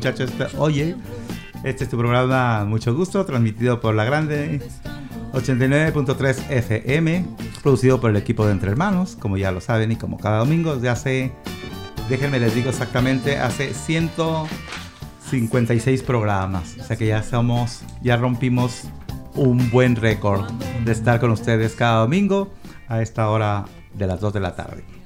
muchachos oye. Este es tu programa Mucho Gusto, transmitido por La Grande 89.3 FM, producido por el equipo de Entre Hermanos, como ya lo saben, y como cada domingo, desde hace, déjenme les digo exactamente, hace 156 programas. O sea que ya somos, ya rompimos un buen récord de estar con ustedes cada domingo a esta hora de las 2 de la tarde.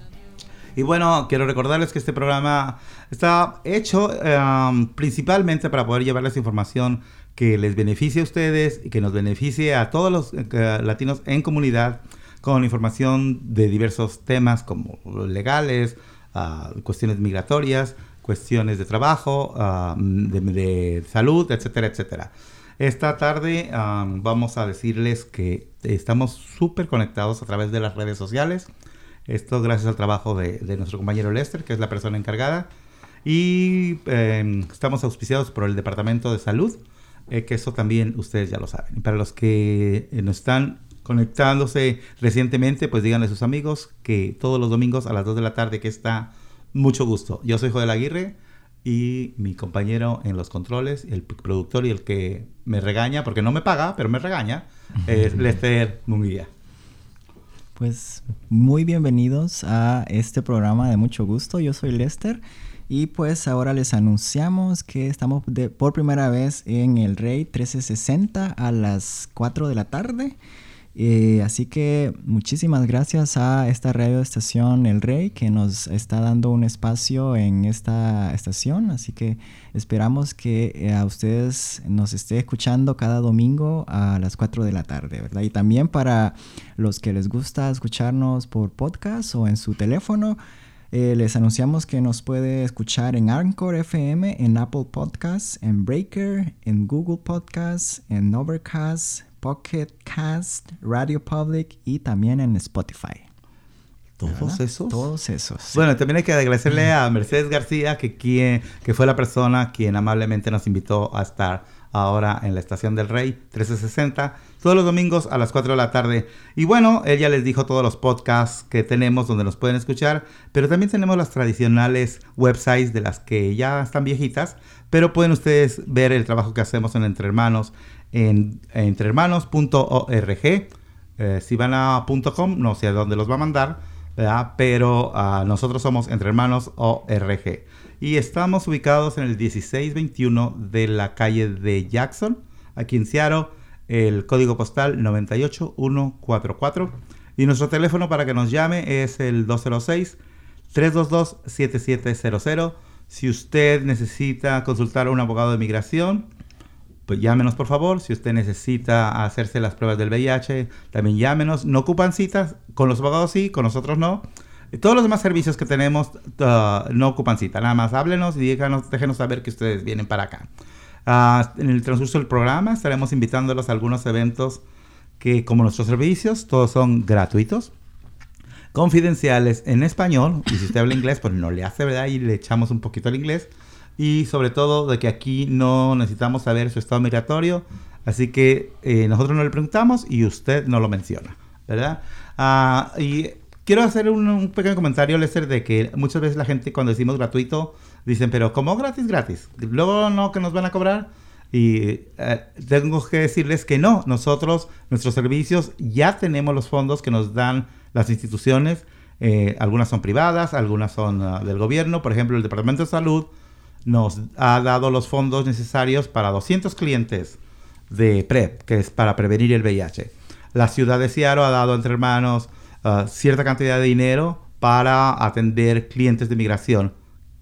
Y bueno, quiero recordarles que este programa está hecho em, principalmente para poder llevarles información que les beneficie a ustedes y que nos beneficie a todos los eh, latinos en comunidad con información de diversos temas como legales, ah, cuestiones migratorias, cuestiones de trabajo, ah, de, salud, etcétera, etcétera. Esta tarde vamos a decirles que estamos súper conectados a través de las redes sociales. Esto gracias al trabajo de, nuestro compañero Lester, que es la persona encargada. Y em, estamos auspiciados por el Departamento de Salud, eh, que eso también ustedes ya lo saben. Para los que eh, nos están conectándose recientemente, pues díganle a sus amigos que todos los domingos a las 2 de la tarde que está mucho gusto. Yo soy Joel Aguirre y mi compañero en los controles, el productor y el que me regaña, porque no me paga, pero me regaña, es Lester Munguía. Pues muy bienvenidos a este programa de mucho gusto. Yo soy Lester y pues ahora les anunciamos que estamos por primera vez en el Rey 1360 a las 4 de la tarde. Eh, así que muchísimas gracias a esta radio estación El Rey que nos está dando un espacio en esta estación. Así que esperamos que eh, a ustedes nos esté escuchando cada domingo a las 4 de la tarde, ¿verdad? Y también para los que les gusta escucharnos por podcast o en su teléfono. Eh, les anunciamos que nos puede escuchar en Anchor FM, en Apple Podcasts, en Breaker, en Google Podcasts, en Overcast, Pocket Cast, Radio Public y también en Spotify. ¿Todos esos? Todos esos. Bueno, también hay que agradecerle a Mercedes García, que, quien, que fue la persona quien amablemente nos invitó a estar ahora en la Estación del Rey 1360, todos los domingos a las 4 de la tarde. Y bueno, ella les dijo todos los podcasts que tenemos donde nos pueden escuchar, pero también tenemos las tradicionales websites de las que ya están viejitas, pero pueden ustedes ver el trabajo que hacemos en Entre Hermanos en, entrehermanos.org. Eh, si van a .com, no sé a dónde los va a mandar, pero uh, nosotros somos Entre Hermanos ORG. Y estamos ubicados en el 1621 de la calle de Jackson, aquí en Seattle, el código postal 98144. Y nuestro teléfono para que nos llame es el 206 322 7700. Si usted necesita consultar a un abogado de migración, pues llámenos por favor. Si usted necesita hacerse las pruebas del VIH, también llámenos. No ocupan citas, con los abogados sí, con nosotros no. Todos los demás servicios que tenemos uh, no ocupan cita. Nada más háblenos y díganos, déjenos saber que ustedes vienen para acá. Uh, en el transcurso del programa estaremos invitándolos a algunos eventos que, como nuestros servicios, todos son gratuitos, confidenciales en español. Y si usted habla inglés, pues no le hace, ¿verdad? Y le echamos un poquito al inglés y sobre todo de que aquí no necesitamos saber su estado migratorio, así que eh, nosotros no le preguntamos y usted no lo menciona, ¿verdad? Ah, y quiero hacer un, pequeño comentario, Lester, de que muchas veces la gente cuando decimos gratuito dicen, pero ¿cómo gratis, gratis? Luego no que nos van a cobrar. Y eh, tengo que decirles que no, nosotros, nuestros servicios, ya tenemos los fondos que nos dan las instituciones. Eh, algunas son privadas, algunas son ah, del gobierno, por ejemplo, el Departamento de Salud nos ha dado los fondos necesarios para 200 clientes de PrEP, que es para prevenir el VIH. La ciudad de Seattle ha dado entre hermanos uh, cierta cantidad de dinero para atender clientes de migración.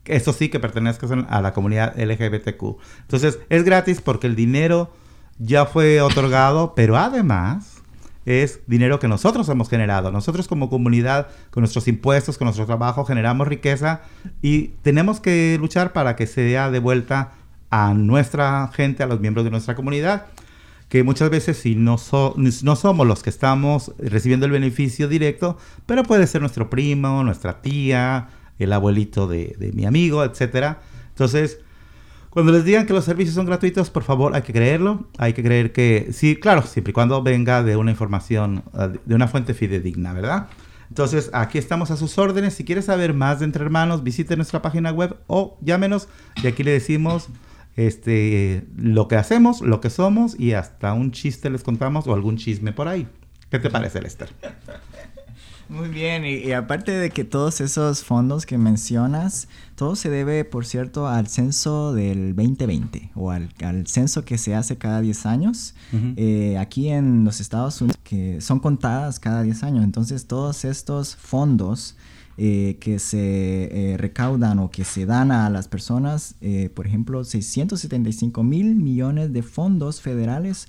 Eso sí que pertenezcan a la comunidad LGBTQ. Entonces es gratis porque el dinero ya fue otorgado, pero además es dinero que nosotros hemos generado. Nosotros como comunidad, con nuestros impuestos, con nuestro trabajo, generamos riqueza y tenemos que luchar para que sea de vuelta a nuestra gente, a los miembros de nuestra comunidad, que muchas veces si no, no somos los que estamos recibiendo el beneficio directo, pero puede ser nuestro primo, nuestra tía, el abuelito de, de mi amigo, etc. Entonces, cuando les digan que los servicios son gratuitos, por favor, hay que creerlo. Hay que creer que, sí, claro, siempre y cuando venga de una información, eh, de una fuente fidedigna, ¿verdad? Entonces, aquí estamos a sus órdenes. Si quieres saber más de Entre Hermanos, visite nuestra página web o llámenos y aquí le decimos este, lo que hacemos, lo que somos y hasta un chiste les contamos o algún chisme por ahí. ¿Qué te parece, Lester? Muy bien, y, aparte de que todos esos fondos que mencionas, todo se debe, por cierto, al censo del 2020 o al, censo que se hace cada 10 años. Eh, aquí en los Estados Unidos, que son contadas cada 10 años. Entonces, todos estos fondos eh, que se eh, recaudan o que se dan a las personas, por ejemplo, 675 mil millones de fondos federales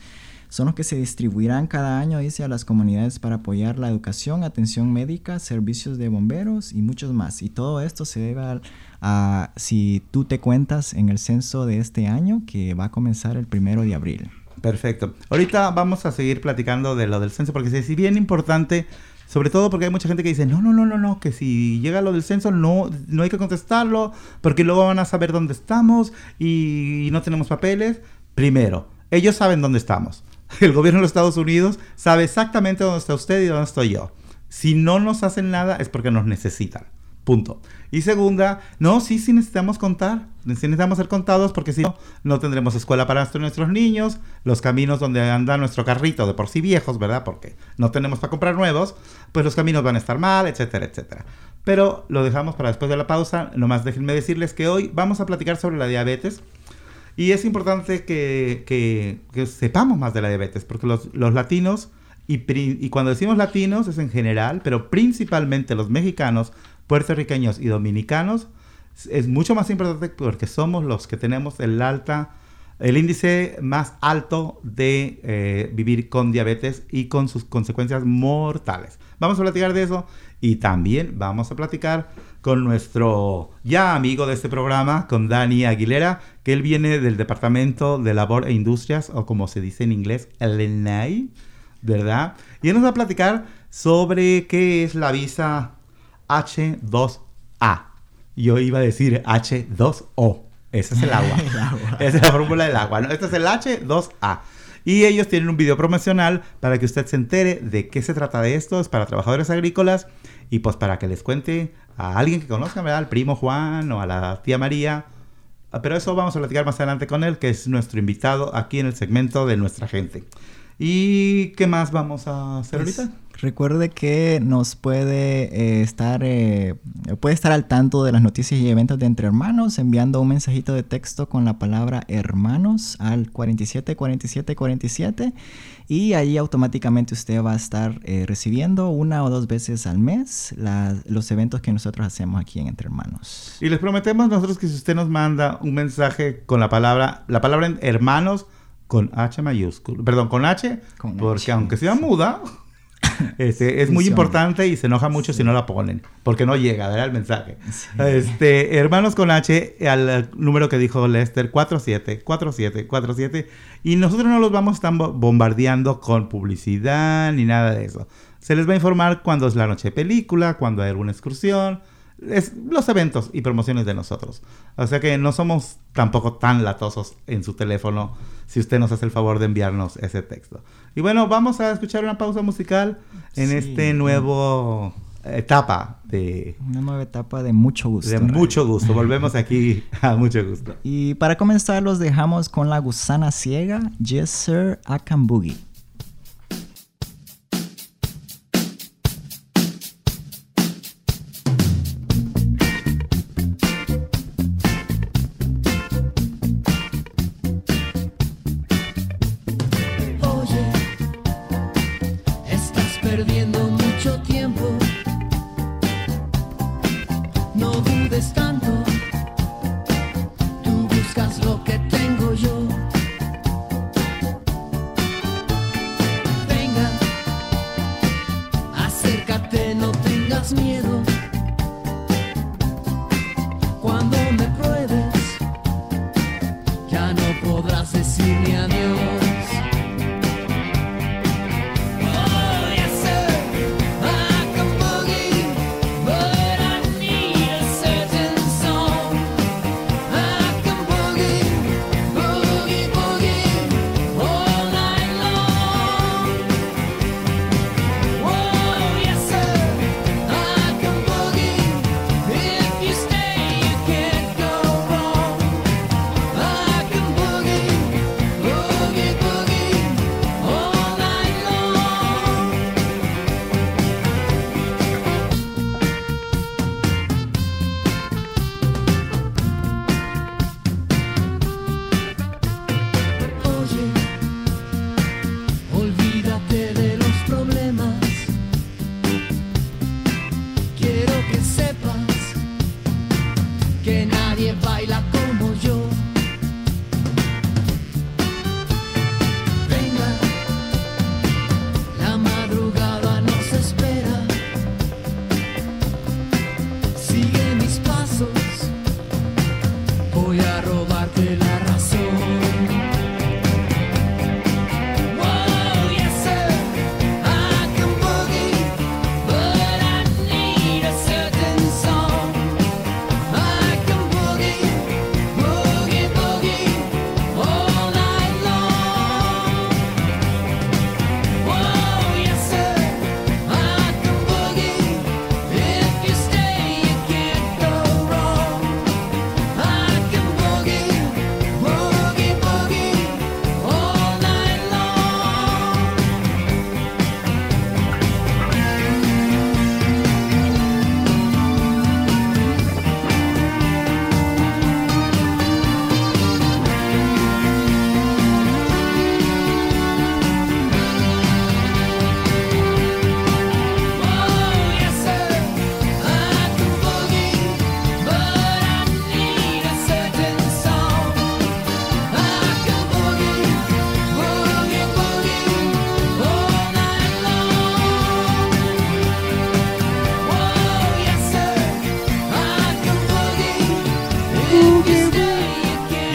son los que se distribuirán cada año, dice, a las comunidades para apoyar la educación, atención médica, servicios de bomberos y muchos más. Y todo esto se debe a, si tú te cuentas en el censo de este año que va a comenzar el primero de abril. Perfecto. Ahorita vamos a seguir platicando de lo del censo porque es bien importante, sobre todo porque hay mucha gente que dice, no, no, no, no, no, que si llega lo del censo no, no hay que contestarlo porque luego van a saber dónde estamos y no tenemos papeles. Primero, ellos saben dónde estamos. El gobierno de los Estados Unidos sabe exactamente dónde está usted y dónde estoy yo. Si no nos hacen nada es porque nos necesitan. Punto. Y segunda, no, sí, sí necesitamos contar. Necesitamos ser contados porque si no, no tendremos escuela para nuestros niños, los caminos donde anda nuestro carrito de por sí viejos, ¿verdad? Porque no tenemos para comprar nuevos, pues los caminos van a estar mal, etcétera, etcétera. Pero lo dejamos para después de la pausa. Nomás déjenme decirles que hoy vamos a platicar sobre la diabetes. Y es importante que, sepamos más de la diabetes, porque los, latinos, y, y, cuando decimos latinos es en general, pero principalmente los mexicanos, puertorriqueños y dominicanos, es mucho más importante porque somos los que tenemos el alta el índice más alto de eh, vivir con diabetes y con sus consecuencias mortales. Vamos a platicar de eso y también vamos a platicar con nuestro ya amigo de este programa, con Dani Aguilera, que él viene del Departamento de Labor e Industrias, o como se dice en inglés, el ENAI, ¿verdad? Y él nos va a platicar sobre qué es la visa H2A. Yo iba a decir H2O. Ese es el agua. Esa es la fórmula del agua. ¿no? Este es el H2A. Y ellos tienen un video promocional para que usted se entere de qué se trata de esto. Es para trabajadores agrícolas y pues para que les cuente a alguien que conozca, ¿verdad? Al primo Juan o a la tía María. Ah, pero eso vamos a platicar más adelante con él, que es nuestro invitado aquí en el segmento de nuestra gente. ¿Y qué más vamos a hacer pues, ahorita? Recuerde que nos puede eh, estar eh, puede estar al tanto de las noticias y eventos de Entre Hermanos enviando un mensajito de texto con la palabra hermanos al 474747 y ahí automáticamente usted va a estar eh, recibiendo una o dos veces al mes los eventos que nosotros hacemos aquí en Entre Hermanos. Y les prometemos nosotros que si usted nos manda un mensaje con la palabra la palabra hermanos con H mayúsculo, perdón, con H, porque aunque sea muda, este, es muy importante y se enoja mucho si no la ponen, porque no llega, ¿verdad? El mensaje. Este, hermanos con H, al número que dijo Lester, 474747, y nosotros no los vamos a estar bombardeando con publicidad ni nada de eso. Se les va a informar cuando es la noche de película, cuando hay alguna excursión, es los eventos y promociones de nosotros. O sea que no somos tampoco tan latosos en su teléfono si usted nos hace el favor de enviarnos ese texto. Y bueno, vamos a escuchar una pausa musical en este nuevo etapa de... Una nueva etapa de mucho gusto. De mucho gusto. Volvemos aquí a mucho gusto. Y para comenzar los dejamos con la gusana ciega, Yes Sir, Boogie.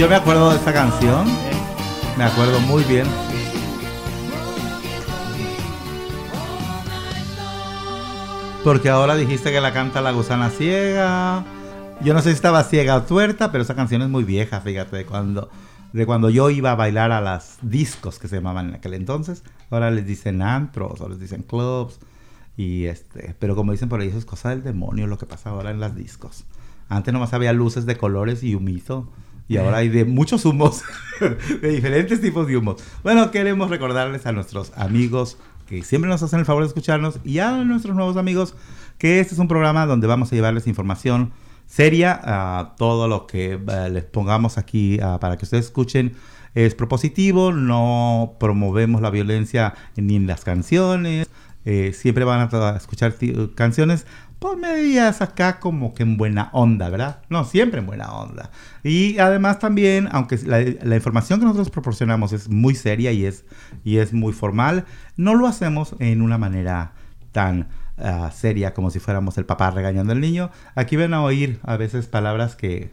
Me acuerdo de esta canción. Me acuerdo muy bien. Porque ahora dijiste que la canta la gusana ciega. Yo no sé si estaba ciega o tuerta, pero esa canción es muy vieja, fíjate, de cuando, de cuando yo iba a bailar a las discos que se llamaban en aquel entonces. Ahora les dicen antros o les dicen clubs. Y este, pero como dicen por ahí, eso es cosa del demonio lo que pasa ahora en las discos. Antes nomás había luces de colores y humito. Y ahora hay de muchos humos, de diferentes tipos de humos. Bueno, queremos recordarles a nuestros amigos que siempre nos hacen el favor de escucharnos y a nuestros nuevos amigos que este es un programa donde vamos a llevarles información seria, a todo lo que eh, les pongamos aquí ah, para que ustedes escuchen es propositivo, no promovemos la violencia ni en las canciones, eh, siempre van a escuchar canciones por medias acá como que en buena onda, ¿verdad? No, siempre en buena onda. Y además también, aunque la, información que nosotros proporcionamos es muy seria y es, y es muy formal, no lo hacemos en una manera tan ah, seria como si fuéramos el papá regañando al niño. Aquí ven a oír a veces palabras que,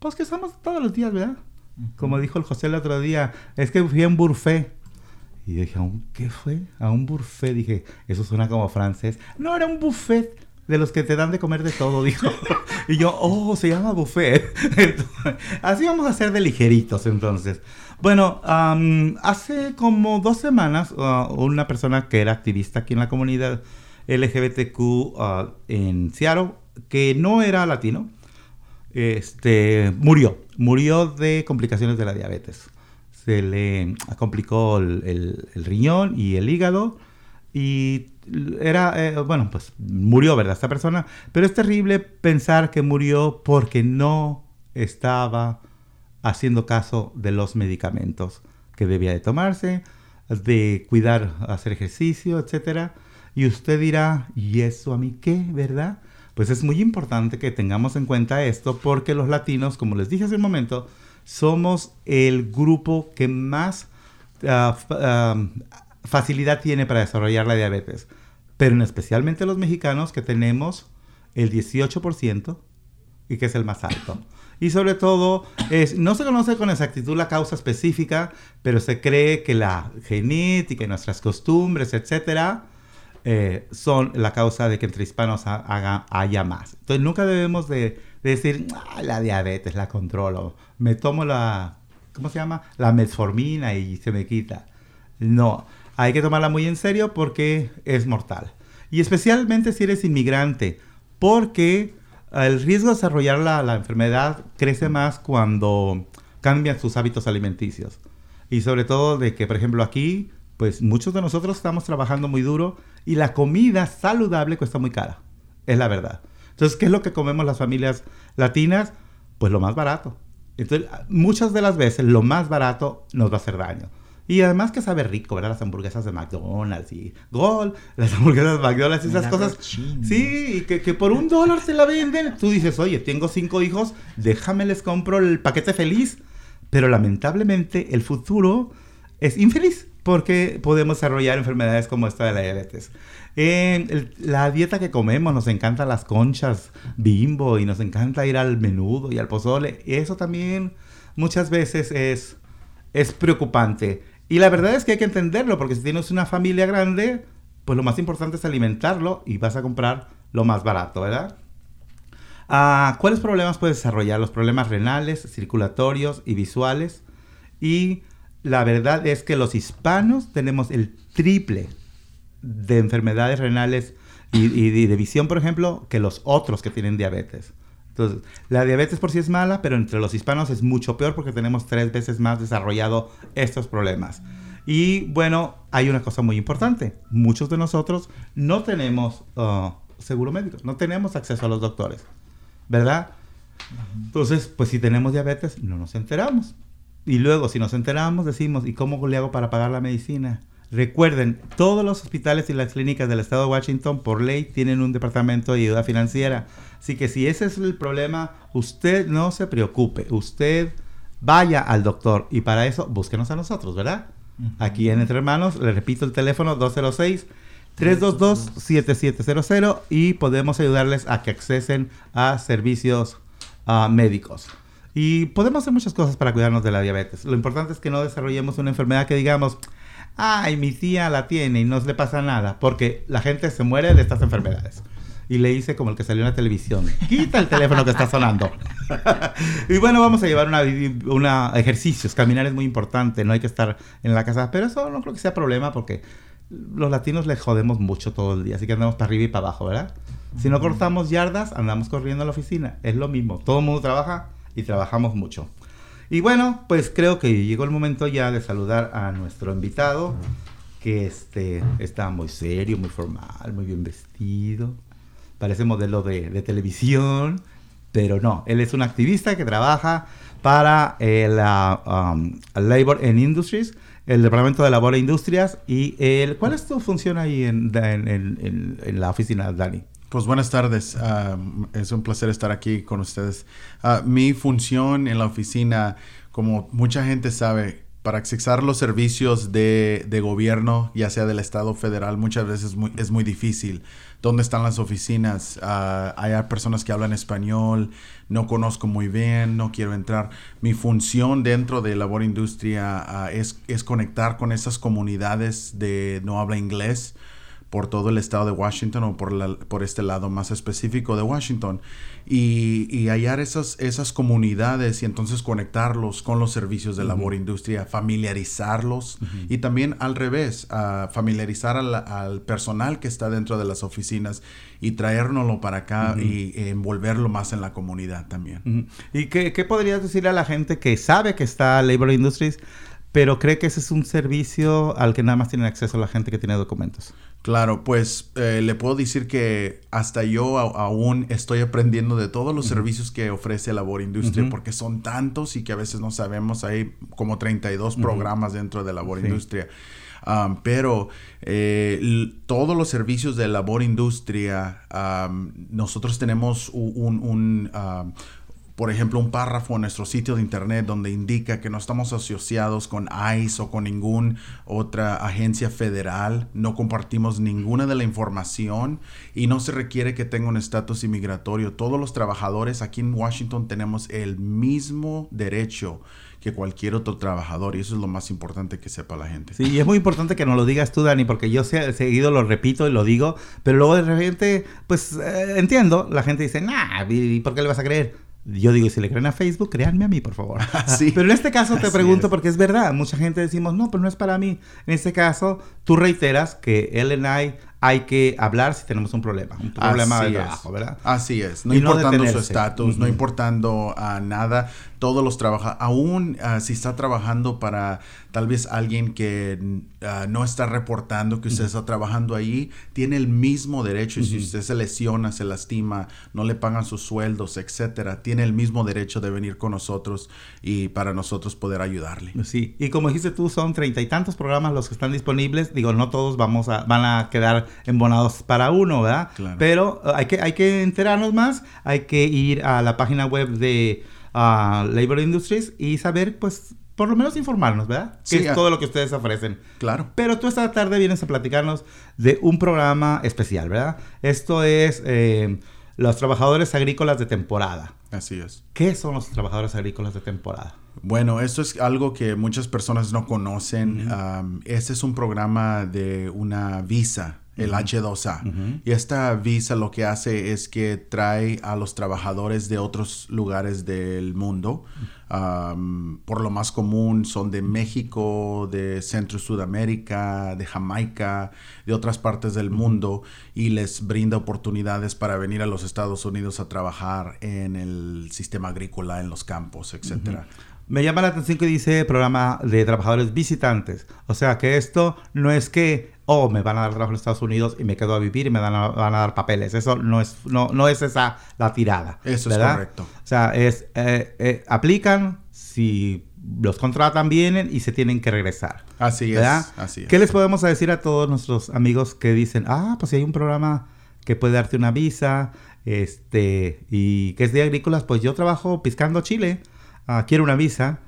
pues que usamos todos los días, ¿verdad? Como dijo el José el otro día, es que fui a un Y dije, qué fue? A un buffet. Dije, eso suena como francés. No, era un buffet de los que te dan de comer de todo, dijo. y yo, oh, se llama buffet. así vamos a hacer de ligeritos entonces. Bueno, hace como dos semanas, uh, una persona que era activista aquí en la comunidad LGBTQ uh, en Seattle, que no era latino, este, murió. Murió de complicaciones de la diabetes. Se le complicó el riñón y el hígado y era, eh, bueno, pues murió, ¿verdad? Esta persona. Pero es terrible pensar que murió porque no estaba haciendo caso de los medicamentos que debía de tomarse, de cuidar, hacer ejercicio, etc. Y usted dirá, ¿y eso a mí qué, verdad? Pues es muy importante que tengamos en cuenta esto porque los latinos, como les dije hace un momento, somos el grupo que más ah, facilidad tiene para desarrollar la diabetes, pero en especialmente los mexicanos que tenemos el 18% y que es el más alto. Y sobre todo, es, no se conoce con exactitud la causa específica, pero se cree que la genética y nuestras costumbres, etcétera, eh, son la causa de que entre hispanos haga, haya más. Entonces nunca debemos de, decir, ah, la diabetes la controlo, me tomo la, ¿cómo se llama? La metformina y se me quita. No, hay que tomarla muy en serio porque es mortal. Y especialmente si eres inmigrante, porque el riesgo de desarrollar la, enfermedad crece más cuando cambian sus hábitos alimenticios. Y sobre todo de que, por ejemplo, aquí, pues muchos de nosotros estamos trabajando muy duro y la comida saludable cuesta muy cara. Es la verdad. Entonces, ¿qué es lo que comemos las familias latinas? Pues lo más barato. Entonces, muchas de las veces lo más barato nos va a hacer daño. Y además que sabe rico, ¿verdad? Las hamburguesas de McDonald's y Gol, las hamburguesas de McDonald's y esas cosas. Sí, que, que, por un dólar se la venden. Tú dices, oye, tengo cinco hijos, déjame les compro el paquete feliz. Pero lamentablemente el futuro es infeliz porque podemos desarrollar enfermedades como esta de la diabetes. la dieta que comemos, nos encantan las conchas bimbo y nos encanta ir al menudo y al pozole. Eso también muchas veces es, es preocupante. Y la verdad es que hay que entenderlo, porque si tienes una familia grande, pues lo más importante es alimentarlo y vas a comprar lo más barato, ¿verdad? Ah, ¿Cuáles problemas puedes desarrollar? Los problemas renales, circulatorios y visuales. Y la verdad es que los hispanos tenemos el triple de enfermedades renales y de visión, por ejemplo, que los otros que tienen diabetes. Entonces, la diabetes por sí es mala, pero entre los hispanos es mucho peor porque tenemos tres veces más desarrollado estos problemas. Y bueno, hay una cosa muy importante. Muchos de nosotros no tenemos uh, seguro médico, no tenemos acceso a los doctores, ¿verdad? Entonces, pues si tenemos diabetes, no nos enteramos. Y luego, si nos enteramos, decimos, ¿y cómo le hago para pagar la medicina? Recuerden, todos los hospitales y las clínicas del estado de Washington por ley tienen un departamento de ayuda financiera. Así que si ese es el problema, usted no se preocupe, usted vaya al doctor y para eso búsquenos a nosotros, ¿verdad? Aquí en Entre Hermanos, le repito el teléfono 206 322 7700 y podemos ayudarles a que accesen a servicios ah, médicos. Y podemos hacer muchas cosas para cuidarnos de la diabetes. Lo importante es que no desarrollemos una enfermedad que digamos, ay, mi tía la tiene y no le pasa nada, porque la gente se muere de estas enfermedades. Y le hice como el que salió en la televisión, quita el teléfono que está sonando. y bueno, vamos a llevar una, una ejercicios, caminar es muy importante, no hay que estar en la casa, pero eso no creo que sea problema porque los latinos les jodemos mucho todo el día, así que andamos para arriba y para abajo, ¿verdad? Si no cortamos yardas, andamos corriendo a la oficina, es lo mismo, todo el mundo trabaja y trabajamos mucho. Y bueno, pues creo que llegó el momento ya de saludar a nuestro invitado, que este, está muy serio, muy formal, muy bien vestido. Parece modelo de, televisión, pero no, él es un activista que trabaja para el um, Labor and Industries, el Departamento de Labor e Industrias. y el, ¿Cuál es tu función ahí en, en la oficina, Dani? Pues buenas tardes, ah, es un placer estar aquí con ustedes. Ah, mi función en la oficina, como mucha gente sabe, para accesar los servicios de, gobierno, ya sea del Estado federal, muchas veces es muy difícil. ¿Dónde están las oficinas? Ah, hay personas que hablan español, no conozco muy bien, no quiero entrar. Mi función dentro de Labor Industria es, es conectar con esas comunidades de no habla inglés por todo el estado de Washington o por, la, por este lado más específico de Washington y, hallar esas, esas comunidades y entonces conectarlos con los servicios de labor industria, familiarizarlos y también al revés, familiarizar al, personal que está dentro de las oficinas y traérnoslo para acá y envolverlo más en la comunidad también. ¿Y qué, qué podrías decir a la gente que sabe que está Labor Industries? Pero cree que ese es un servicio al que nada más tiene acceso la gente que tiene documentos. Claro, pues eh, le puedo decir que hasta yo aún estoy aprendiendo de todos los servicios que ofrece Labor Industria, porque son tantos y que a veces no sabemos, hay como 32 programas dentro de Labor Industria. pero eh, todos los servicios de Labor Industria, nosotros tenemos un, por ejemplo, un párrafo en nuestro sitio de internet donde indica que no estamos asociados con ICE o con ninguna otra agencia federal, no compartimos ninguna de la información y no se requiere que tenga un estatus inmigratorio. Todos los trabajadores aquí en Washington tenemos el mismo derecho que cualquier otro trabajador y eso es lo más importante que sepa la gente. Sí, y es muy importante que nos lo digas tú, Dani, porque yo seguido lo repito y lo digo, pero luego de repente, pues eh, entiendo, la gente dice, nah, ¿y por qué le vas a creer? Yo digo, si le creen a Facebook, créanme a mí, por favor. sí. Pero en este caso te pregunto porque es verdad. Mucha gente decimos, no, pero no es para mí. En este caso, tú reiteras que LNI hay que hablar si tenemos un problema, un problema de trabajo, ¿verdad? Así es, no importando su estatus, no importando a nada, todos los trabajadores, aún ah, si está trabajando para tal vez alguien que ah, no está reportando que usted está trabajando ahí, tiene el mismo derecho. Y si usted se lesiona, se lastima, no le pagan sus sueldos, etcétera, tiene el mismo derecho de venir con nosotros y para nosotros poder ayudarle. Sí, y como dijiste tú, son treinta y tantos programas los que están disponibles. Digo, no todos vamos a, van a quedar embonados para uno, ¿verdad? Claro. Pero uh, hay que, hay que enterarnos más, hay que ir a la página web de uh, Labor Industries y saber, pues, por lo menos informarnos, ¿verdad? Que es todo lo que ustedes ofrecen. Claro. Pero tú esta tarde vienes a platicarnos de un programa especial, ¿verdad? Esto es eh, los trabajadores agrícolas de temporada. Así es. ¿Qué son los trabajadores agrícolas de temporada? Bueno, esto es algo que muchas personas no conocen. este es un programa de una visa el H2A. Y esta visa lo que hace es que trae a los trabajadores de otros lugares del mundo. por lo más común son de México, de Centro y Sudamérica, de Jamaica, de otras partes del mundo y les brinda oportunidades para venir a los Estados Unidos a trabajar en el sistema agrícola, en los campos, etcétera. Me llama la atención que dice programa de trabajadores visitantes. O sea que esto no es que, oh, me van a dar trabajo en Estados Unidos y me quedo a vivir y me van a, dar papeles. Eso no es, no, no es esa la tirada. Eso es correcto. O sea, es, eh, eh, aplican, si los contratan, vienen y se tienen que regresar. Así ¿verdad? es. Así es. ¿Qué les podemos decir a todos nuestros amigos que dicen, ah, pues si hay un programa que puede darte una visa, este, y que es de agrícolas, pues yo trabajo piscando chile Ah, quiero una visa,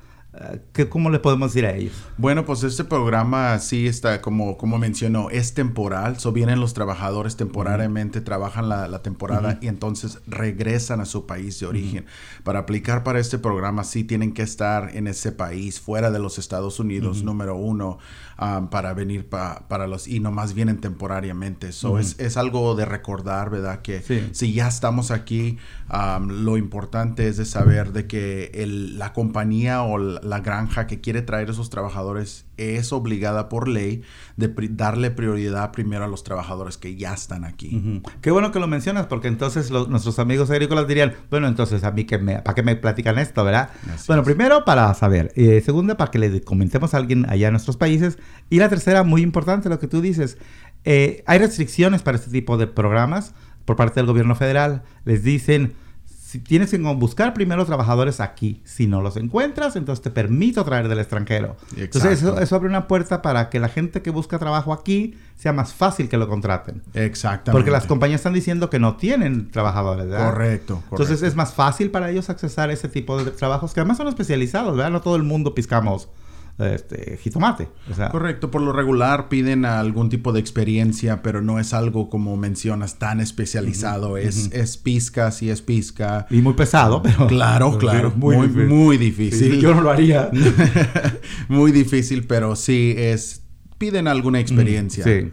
¿qué, ¿cómo le podemos decir a ellos? Bueno, pues este programa sí está, como, como mencionó, es temporal. So vienen los trabajadores temporariamente, trabajan la, temporada y entonces regresan a su país de origen. Para aplicar para este programa sí tienen que estar en ese país, fuera de los Estados Unidos, número uno, um, para venir para los, y nomás vienen temporariamente. So es, es, algo de recordar, ¿verdad? Que si ya estamos aquí, um, lo importante es de saber de que el, la compañía o la granja que quiere traer esos trabajadores es obligada por ley de darle prioridad primero a los trabajadores que ya están aquí. Qué bueno que lo mencionas porque entonces nuestros amigos agrícolas dirían, bueno, entonces a mí que me, para qué me platican esto, ¿verdad? bueno, primero para saber, eh, segunda para que le comentemos a alguien allá en nuestros países y la tercera, muy importante lo que tú dices, eh, hay restricciones para este tipo de programas por parte del gobierno federal. Les dicen, si tienes que buscar primero trabajadores aquí. Si no los encuentras, entonces te permito traer del extranjero. Entonces eso, abre una puerta para que la gente que busca trabajo aquí sea más fácil que lo contraten. Exactamente. Porque las compañías están diciendo que no tienen trabajadores, ¿verdad? Correcto, Entonces es más fácil para ellos accesar ese tipo de trabajos que además son especializados, ¿verdad? No todo el mundo piscamos este, jitomate. Correcto, por lo regular piden algún tipo de experiencia, pero no es algo como mencionas tan especializado. es, es pizca, sí es pizca. Y muy pesado, pero... Claro, claro. Muy, muy, difícil. yo no lo haría. muy difícil, pero sí es... Piden alguna experiencia. sí.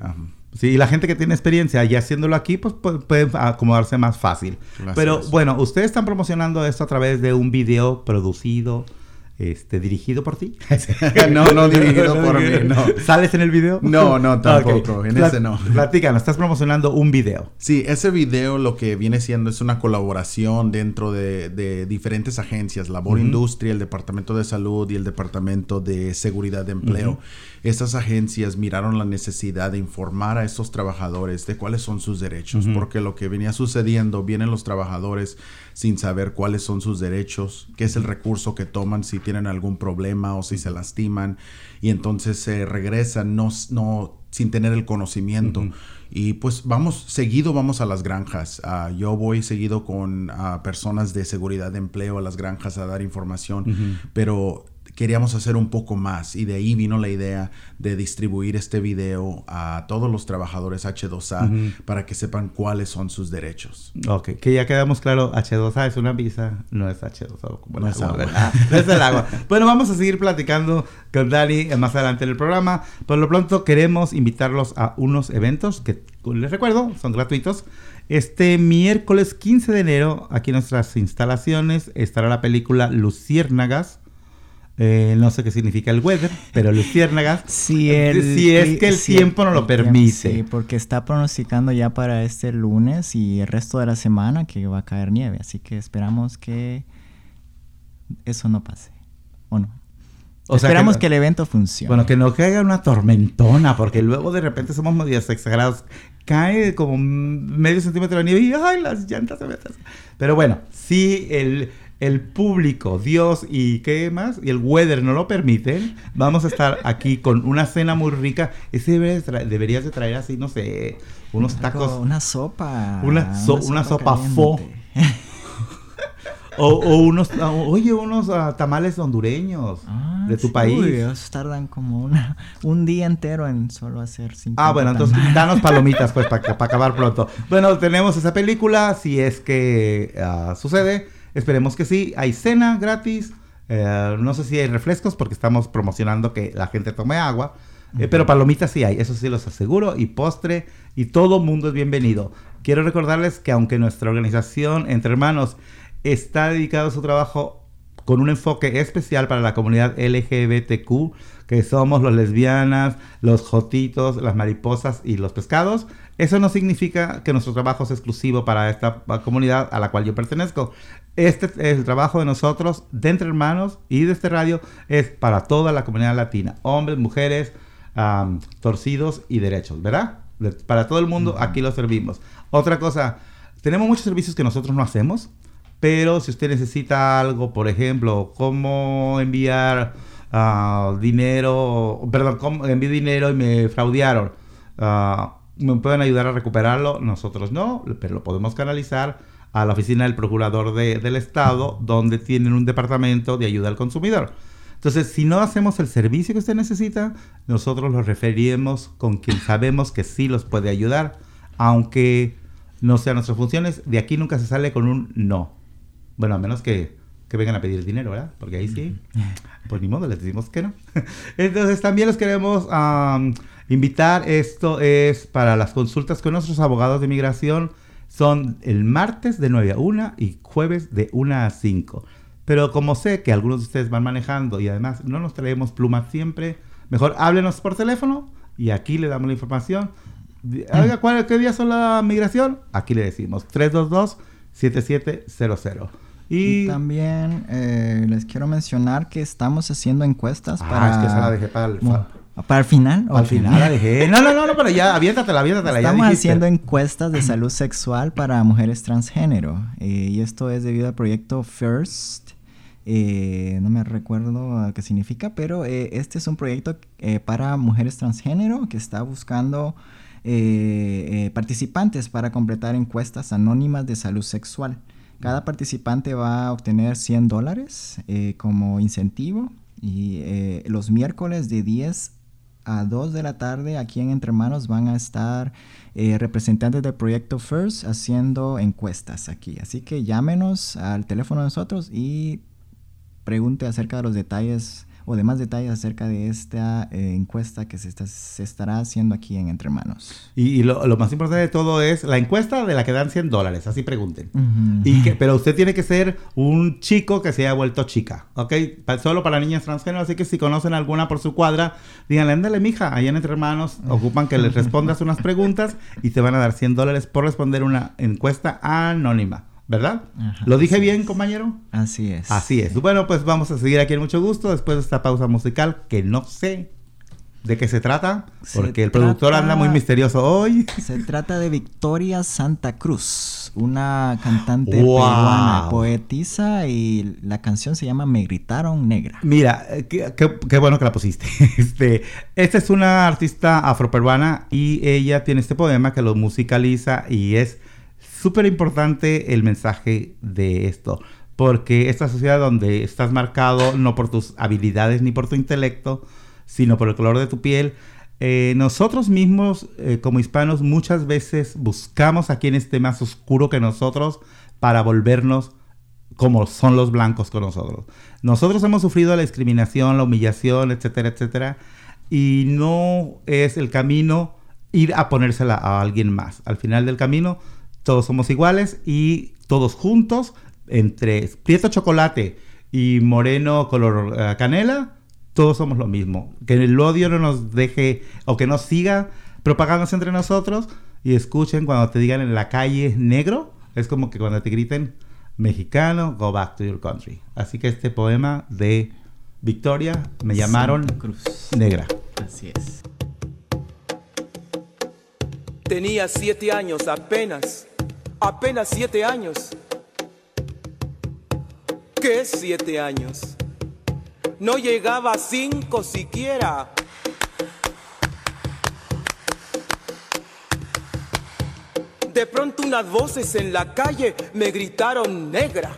Sí, y la gente que tiene experiencia ya haciéndolo aquí, pues puede, acomodarse más fácil. Pero bueno, ustedes están promocionando esto a través de un video producido este, dirigido por ti. no, no dirigido por mí, no. ¿Sales en el video? No, no, tampoco, en ese no. Platícanos, estás promocionando un video. Sí, ese video lo que viene siendo es una colaboración dentro de, diferentes agencias, Labor Industria, el Departamento de Salud y el Departamento de Seguridad de Empleo. Estas agencias miraron la necesidad de informar a estos trabajadores de cuáles son sus derechos, porque lo que venía sucediendo, vienen los trabajadores sin saber cuáles son sus derechos, qué es el recurso que toman si tienen algún problema o si se lastiman y entonces se regresan no, no sin tener el conocimiento. Y pues vamos, seguido vamos a las granjas. Ah, yo voy seguido con uh, personas de seguridad de empleo a las granjas a dar información, pero queríamos hacer un poco más y de ahí vino la idea de distribuir este video a todos los trabajadores H2A para que sepan cuáles son sus derechos. Ok, que ya quedamos claro, H2A es una visa, no es H2A como no, es agua. no es el agua. bueno, vamos a seguir platicando con Dani más adelante en el programa. Por lo pronto queremos invitarlos a unos eventos que les recuerdo, son gratuitos. Este miércoles 15 de enero, aquí en nuestras instalaciones, estará la película Luciérnagas eh, no sé qué significa el weather, pero luciérnagas. si, si es que el tiempo no lo permite. Sí, porque está pronosticando ya para este lunes y el resto de la semana que va a caer nieve. Así que esperamos que eso no pase. ¿O no? Esperamos que, el evento funcione. Bueno, que no caiga una tormentona, porque luego de repente somos medios exagerados. Cae como medio centímetro de nieve y ¡ay, las llantas se meten! Pero bueno, sí, el el público, Dios y qué más, y el weather no lo permiten, vamos a estar aquí con una cena muy rica. Ese deberías de traer así, no sé, unos tacos. Una sopa. Una, una, sopa, fo. o, unos, ah, oye, unos ah, tamales hondureños ah, de tu país. Ellos tardan como una, un día entero en solo hacer cinco. Ah, bueno, entonces danos palomitas pues para acabar pronto. Bueno, tenemos esa película, si es que sucede. Esperemos que sí. Hay cena gratis. Eh, no sé si hay refrescos porque estamos promocionando que la gente tome agua. Eh, pero palomitas sí hay, eso sí los aseguro. Y postre. Y todo mundo es bienvenido. Quiero recordarles que aunque nuestra organización Entre Hermanos está dedicado a su trabajo con un enfoque especial para la comunidad LGBTQ, que somos los lesbianas, los jotitos, las mariposas y los pescados. Eso no significa que nuestro trabajo es exclusivo para esta comunidad a la cual yo pertenezco. Este es el trabajo de nosotros, de Entre Hermanos y de este radio, es para toda la comunidad latina, hombres, mujeres, torcidos y derechos, ¿verdad? para todo el mundo, aquí lo servimos. Otra cosa, tenemos muchos servicios que nosotros no hacemos, pero si usted necesita algo, por ejemplo, cómo enviar uh, dinero, perdón, cómo envié dinero y me fraudearon, uh, me pueden ayudar a recuperarlo, nosotros no, pero lo podemos canalizar a la oficina del procurador del estado, donde tienen un departamento de ayuda al consumidor. Entonces, si no hacemos el servicio que usted necesita, nosotros lo referiremos con quien sabemos que sí los puede ayudar, aunque no sean nuestras funciones. De aquí nunca se sale con un no. Bueno, a menos que, que vengan a pedir dinero, ¿verdad? Porque ahí sí, pues ni modo, les decimos que no. Entonces, también los queremos am, invitar. Esto es para las consultas con nuestros abogados de inmigración. Son el martes de 9 a 1 y jueves de 1 a 5. Pero como sé que algunos de ustedes van manejando y además no nos traemos plumas siempre, mejor háblenos por teléfono y aquí le damos la información. Oiga, ¿cuál, ¿qué día son la migración? Aquí le decimos 322-7700. Y Y... también eh, les quiero mencionar que estamos haciendo encuestas Ah, para... es que esa la dejé para el- Mo- ¿Para el final? o Al final la dejé. No, no, no, no, pero ya, aviéntatela, aviéntatela. Estamos haciendo encuestas de salud sexual para mujeres transgénero eh, y esto es debido al proyecto FIRST. eh, no me recuerdo qué significa, pero eh, este es un proyecto para mujeres transgénero que está buscando participantes para completar encuestas anónimas de salud sexual. Cada participante va a obtener 100 dólares eh, como incentivo y eh, los miércoles de 10 a 2 de la tarde aquí en Entre Manos van a estar eh, representantes del proyecto FIRST haciendo encuestas aquí. Así que llámenos al teléfono de nosotros y pregunte acerca de los detalles o demás detalles acerca de esta eh, encuesta que se, está- se estará haciendo aquí en Entre Manos. Y, y lo, lo más importante de todo es la encuesta de la que dan 100 dólares, así pregunten. Y que, pero usted tiene que ser un chico que se haya vuelto chica, ¿ok? Pa- solo para niñas transgénero, así que si conocen alguna por su cuadra, díganle, ándale, mija, allá en Entre Hermanos, ocupan que les respondas unas preguntas y te van a dar 100 dólares por responder una encuesta anónima, ¿verdad? Ajá, ¿Lo dije bien, es. compañero? Así es. Así es. Bueno, pues vamos a seguir aquí en mucho gusto después de esta pausa musical que no sé de qué se trata, Se porque el productor trata- anda muy misterioso hoy. Se trata de Victoria Santa Cruz, una cantante Wow. peruana, poetisa y la canción se llama Me gritaron negra. Mira, eh, qué, qué- qué bueno que la pusiste. Este, esta es una artista afroperuana y ella tiene este poema que lo musicaliza y es súper importante el mensaje de esto. Porque esta sociedad donde estás marcado no por tus habilidades ni por tu intelecto, sino por el color de tu piel, eh, nosotros mismos eh, como hispanos muchas veces buscamos a quien esté más oscuro que nosotros para volvernos como son los blancos con nosotros. Nosotros hemos sufrido la discriminación, la humillación, etcétera, etcétera, y no es el camino ir a ponérsela a alguien más. Al final del camino, todos somos iguales y todos juntos, entre prieto chocolate y moreno color eh, canela, todos somos lo mismo. Que el odio no nos deje o que no siga propagándose entre nosotros y escuchen cuando te digan en la calle negro, es como que cuando te griten mexicano, go back to your country. Así que este poema de Victoria me llamaron Cruz. negra. Así es. Tenía siete años apenas, apenas siete años. ¿Qué siete años? No llegaba a cinco siquiera. De pronto unas voces en la calle me gritaron negra.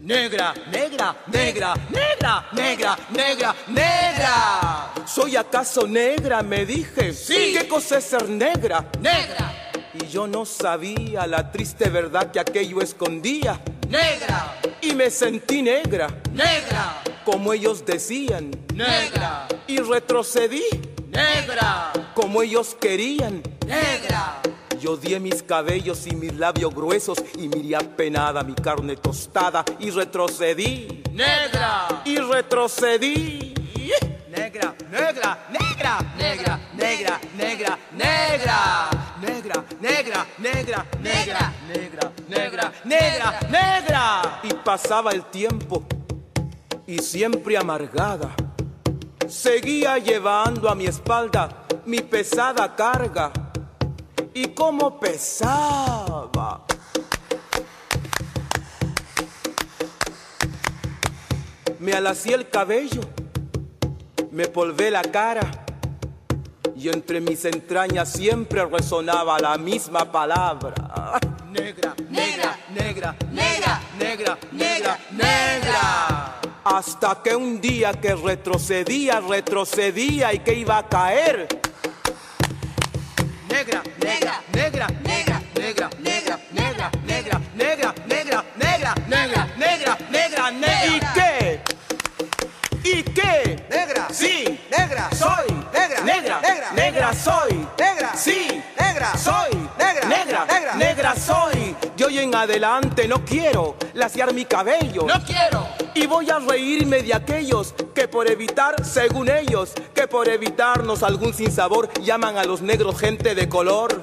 Negra, negra, negra, negra, negra, negra, negra. ¿Soy acaso negra? Me dije. Sí. ¿Qué cosa es ser negra? Negra. Y yo no sabía la triste verdad que aquello escondía. Negra. Y me sentí negra. Negra. Como ellos decían. Negra. Y retrocedí. Negra. Como ellos querían. Negra. Yo di mis cabellos y mis labios gruesos y miré apenada mi carne tostada y retrocedí. Negra. Y retrocedí. Negra, negra, negra, negra, negra, negra, negra. Negra, negra, negra, negra, negra, negra, negra, negra. Y pasaba el tiempo y siempre amargada. Seguía llevando a mi espalda mi pesada carga. Y cómo pesaba. Me alacié el cabello, me polvé la cara y entre mis entrañas siempre resonaba la misma palabra. Negra, negra, negra, negra, negra, negra, negra. Hasta que un día que retrocedía, retrocedía y que iba a caer. Negra, negra, negra, negra, negra, Negra. Soy. Negra. Sí. Negra. Soy. Negra. Negra. Negra. Negra soy. De hoy en adelante no quiero lasear mi cabello. No quiero. Y voy a reírme de aquellos que por evitar, según ellos, que por evitarnos algún sinsabor llaman a los negros gente de color.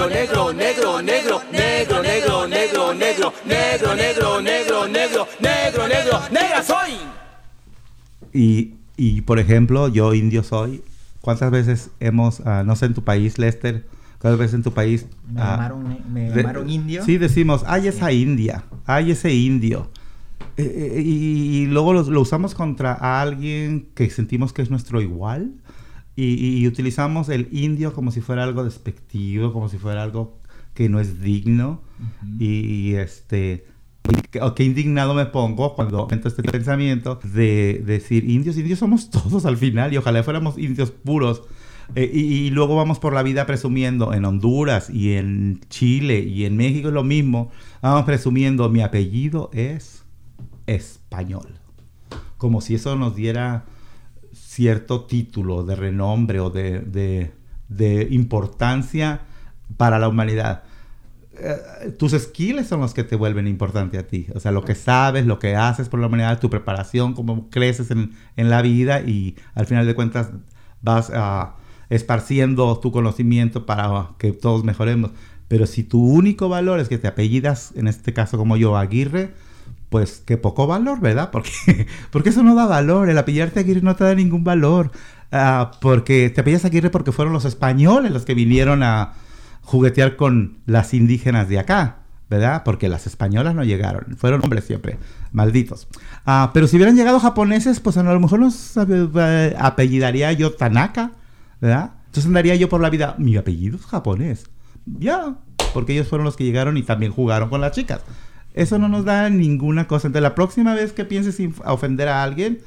negro, negro, negro, negro, negro, negro, negro, negro, negro, negro, negro, negro, negro, negra soy. Y, y, por ejemplo, yo indio soy. ¿Cuántas veces hemos, ah, no sé, en tu país, Lester, cuántas veces en tu país... Me ah, llamaron, indio. Sí, decimos, hay esa india, hay ese indio. Eh, eh, y, y luego lo, lo usamos contra alguien que sentimos que es nuestro igual. Y, y utilizamos el indio como si fuera algo despectivo, como si fuera algo que no es digno. y, y, este... y que- oh, qué indignado me pongo cuando entro este pensamiento de decir indios, indios somos todos al final y ojalá fuéramos indios puros. Eh, y, y luego vamos por la vida presumiendo en Honduras y en Chile y en México es lo mismo. Vamos presumiendo mi apellido es español. Como si eso nos diera cierto título de renombre o de, de- importancia para la humanidad. Eh, tus skills son los que te vuelven importante a ti. O sea, lo que sabes, lo que haces por la humanidad, tu preparación, cómo creces en, en la vida y al final de cuentas vas ah, esparciendo tu conocimiento para que todos mejoremos. Pero si tu único valor es que te apellidas, en este caso como yo, Aguirre, pues qué poco valor, ¿verdad? Porque, porque eso no da valor. El apellidarte Aguirre no te da ningún valor. Ah, porque te apellidas Aguirre porque fueron los españoles los que vinieron a juguetear con las indígenas de acá, ¿verdad? Porque las españolas no llegaron. Fueron hombres siempre. Malditos. Ah, pero si hubieran llegado japoneses, pues a lo mejor nos eh, apellidaría yo Tanaka, ¿verdad? Entonces andaría yo por la vida. Mi apellido es japonés. Ya. Porque ellos fueron los que llegaron y también jugaron con las chicas. Eso no nos da ninguna cosa. Entonces, la próxima vez que pienses ofender a alguien,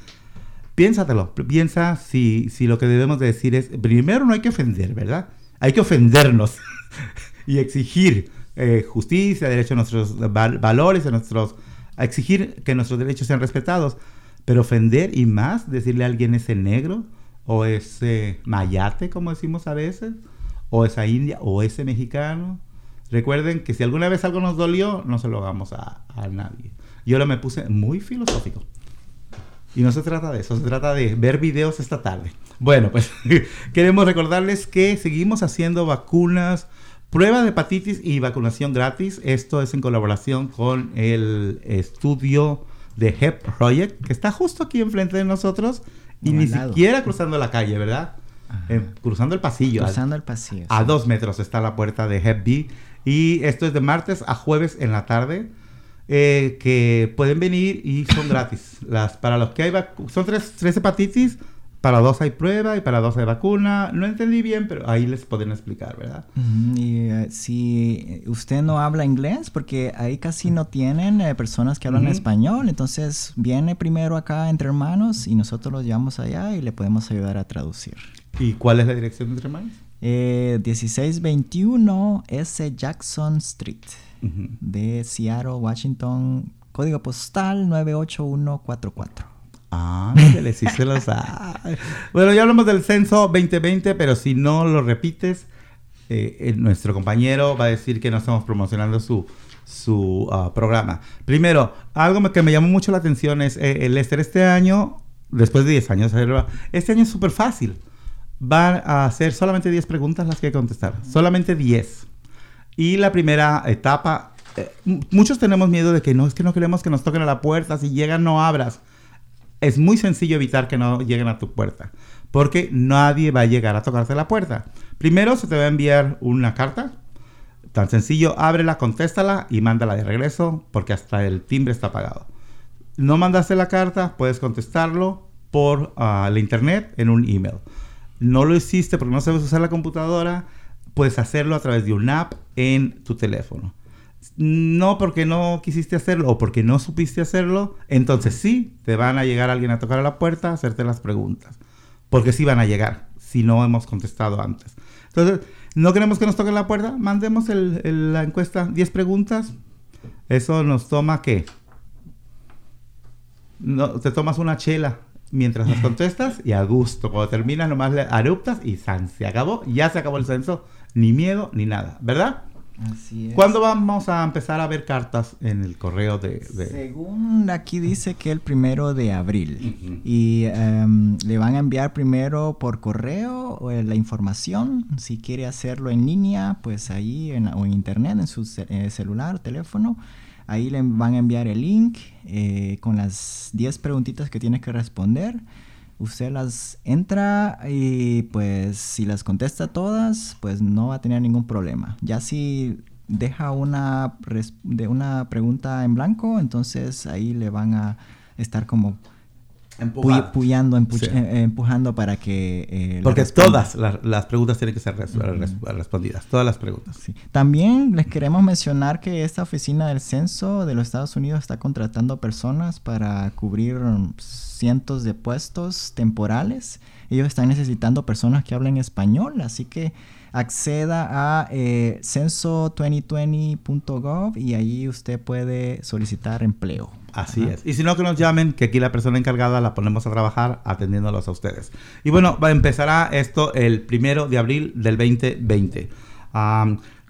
piénsatelo. Piensa si, si lo que debemos de decir es, primero no hay que ofender, ¿verdad? Hay que ofendernos y exigir eh, justicia, derecho a nuestros val- valores, a nuestros, a exigir que nuestros derechos sean respetados. Pero ofender y más, decirle a alguien ese negro o ese mayate, como decimos a veces, o esa india o ese mexicano. Recuerden que si alguna vez algo nos dolió, no se lo hagamos a, a nadie. Yo ahora me puse muy filosófico. Y no se trata de eso, se trata de ver videos esta tarde. Bueno, pues queremos recordarles que seguimos haciendo vacunas, prueba de hepatitis y vacunación gratis. Esto es en colaboración con el estudio de HEP Project, que está justo aquí enfrente de nosotros y ni siquiera cruzando la calle, ¿verdad? Eh, cruzando el pasillo. Cruzando el pasillo. A sí. dos metros está la puerta de Hep B. Y esto es de martes a jueves en la tarde. eh, que pueden venir y son gratis. Las, para los que hay son tres, tres hepatitis, para dos hay prueba y para dos hay vacuna. No entendí bien, pero ahí les pueden explicar, ¿verdad? Y eh, si usted no habla inglés, porque ahí casi no tienen eh, personas que hablan Ujú. español, entonces viene primero acá entre hermanos y nosotros los llevamos allá y le podemos ayudar a traducir. ¿Y cuál es la dirección de entre hermanos? Eh, 1621 S. Jackson Street de Seattle, Washington, código postal 98144. Ah, sí se lo sabe. Bueno, ya hablamos del censo 2020, pero si no lo repites, eh, eh, nuestro compañero va a decir que no estamos promocionando su, su ah, programa. Primero, algo que me llamó mucho la atención es eh, el Lester este año, después de 10 años, este año es súper fácil. Van a ser solamente 10 preguntas las que contestar. Solamente 10. Y la primera etapa, eh, muchos tenemos miedo de que no, es que no queremos que nos toquen a la puerta, si llegan no abras. es muy sencillo evitar que no lleguen a tu puerta, porque nadie va a llegar a tocarte la puerta. Primero se te va a enviar una carta, tan sencillo, ábrela, contéstala y mándala de regreso, porque hasta el timbre está apagado. No mandaste la carta, puedes contestarlo por ah, la internet en un email. No lo hiciste porque no sabes usar la computadora, puedes hacerlo a través de una app en tu teléfono no porque no quisiste hacerlo o porque no supiste hacerlo, entonces sí, te van a llegar alguien a tocar a la puerta a hacerte las preguntas. Porque sí van a llegar, si no hemos contestado antes. Entonces, no queremos que nos toquen la puerta, mandemos la encuesta 10 preguntas. Eso nos toma qué? No, te tomas una chela mientras las contestas y a gusto. Cuando terminas, nomás le eruptas y se acabó. Ya se acabó el censo. Ni miedo ni nada, ¿verdad? Así es. ¿Cuándo vamos a empezar a ver cartas en el correo de...? Según aquí dice que el primero de abril. Y em, le van a enviar primero por correo la información. Si quiere hacerlo en línea, pues ahí en, o en internet, en su eh, celular, teléfono. Ahí le van a enviar el link eh, con las 10 preguntitas que tiene que responder usted las entra y pues si las contesta todas, pues no va a tener ningún problema. Ya si deja una, de una pregunta en blanco, entonces ahí le van a estar como puyando, eh, empujando para que... Eh, Porque todas las, preguntas tienen que ser respondidas, todas las preguntas. También les queremos mencionar que esta oficina del censo de los Estados Unidos está contratando personas para cubrir cientos de puestos temporales. Ellos están necesitando personas que hablen español, así que acceda a eh, censo2020.gov y ahí usted puede solicitar empleo. Así es. Y si no, que nos llamen, que aquí la persona encargada la ponemos a trabajar atendiéndolos a ustedes. Y bueno, empezará esto el primero de abril del 2020.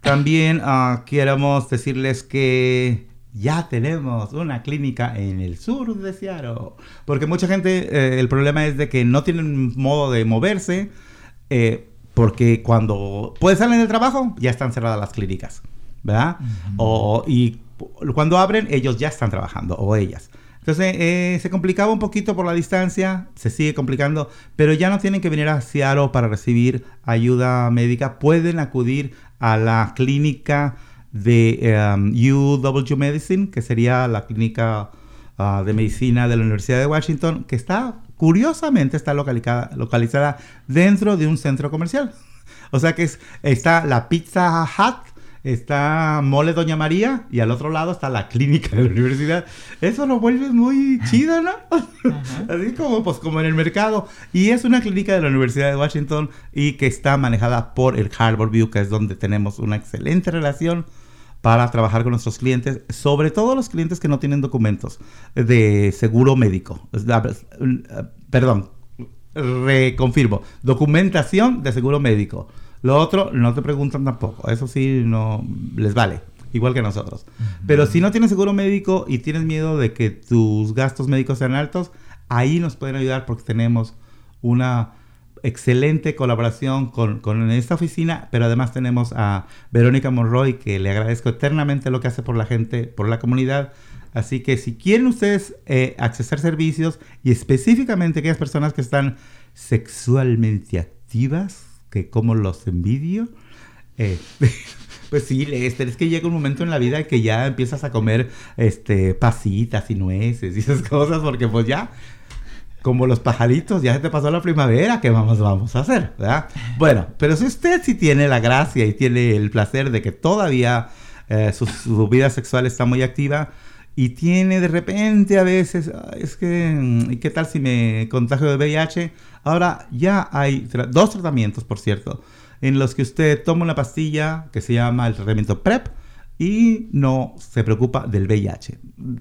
también uh, queremos decirles que ya tenemos una clínica en el sur de Seattle. Porque mucha gente, eh, el problema es de que no tienen modo de moverse. Eh, porque cuando pueden salir del trabajo, ya están cerradas las clínicas. ¿Verdad? o, y cuando abren, ellos ya están trabajando, o ellas. Entonces eh, se complicaba un poquito por la distancia, se sigue complicando, pero ya no tienen que venir a Seattle para recibir ayuda médica. Pueden acudir a la clínica de um, UW Medicine, que sería la clínica uh, de medicina de la Universidad de Washington, que está, curiosamente, está localizada, localizada dentro de un centro comercial. O sea que es, está la Pizza Hut está Mole Doña María y al otro lado está la clínica de la universidad. Eso lo vuelve muy chido, ¿no? Así como, pues, como en el mercado. Y es una clínica de la Universidad de Washington y que está manejada por el Harbor View, que es donde tenemos una excelente relación para trabajar con nuestros clientes, sobre todo los clientes que no tienen documentos de seguro médico. Perdón, reconfirmo, documentación de seguro médico. Lo otro no te preguntan tampoco. Eso sí, no les vale. Igual que nosotros. Pero si no tienes seguro médico y tienes miedo de que tus gastos médicos sean altos, ahí nos pueden ayudar porque tenemos una excelente colaboración con, con, esta oficina, pero además tenemos a Verónica Monroy, que le agradezco eternamente lo que hace por la gente, por la comunidad. Así que si quieren ustedes eh, accesar servicios y específicamente aquellas personas que están sexualmente activas, que como los envidio. Eh, pues sí, Lester, es que llega un momento en la vida que ya empiezas a comer este, pasitas y nueces y esas cosas, porque pues ya, como los pajaritos, ya se te pasó la primavera, ¿qué vamos, vamos a hacer? Bueno, pero si usted sí tiene la gracia y tiene el placer de que todavía eh, su, vida sexual está muy activa, y tiene de repente a veces, es que, ¿qué tal si me contagio de VIH? Ahora ya hay dos tratamientos, por cierto, en los que usted toma una pastilla que se llama el tratamiento PrEP y no se preocupa del VIH.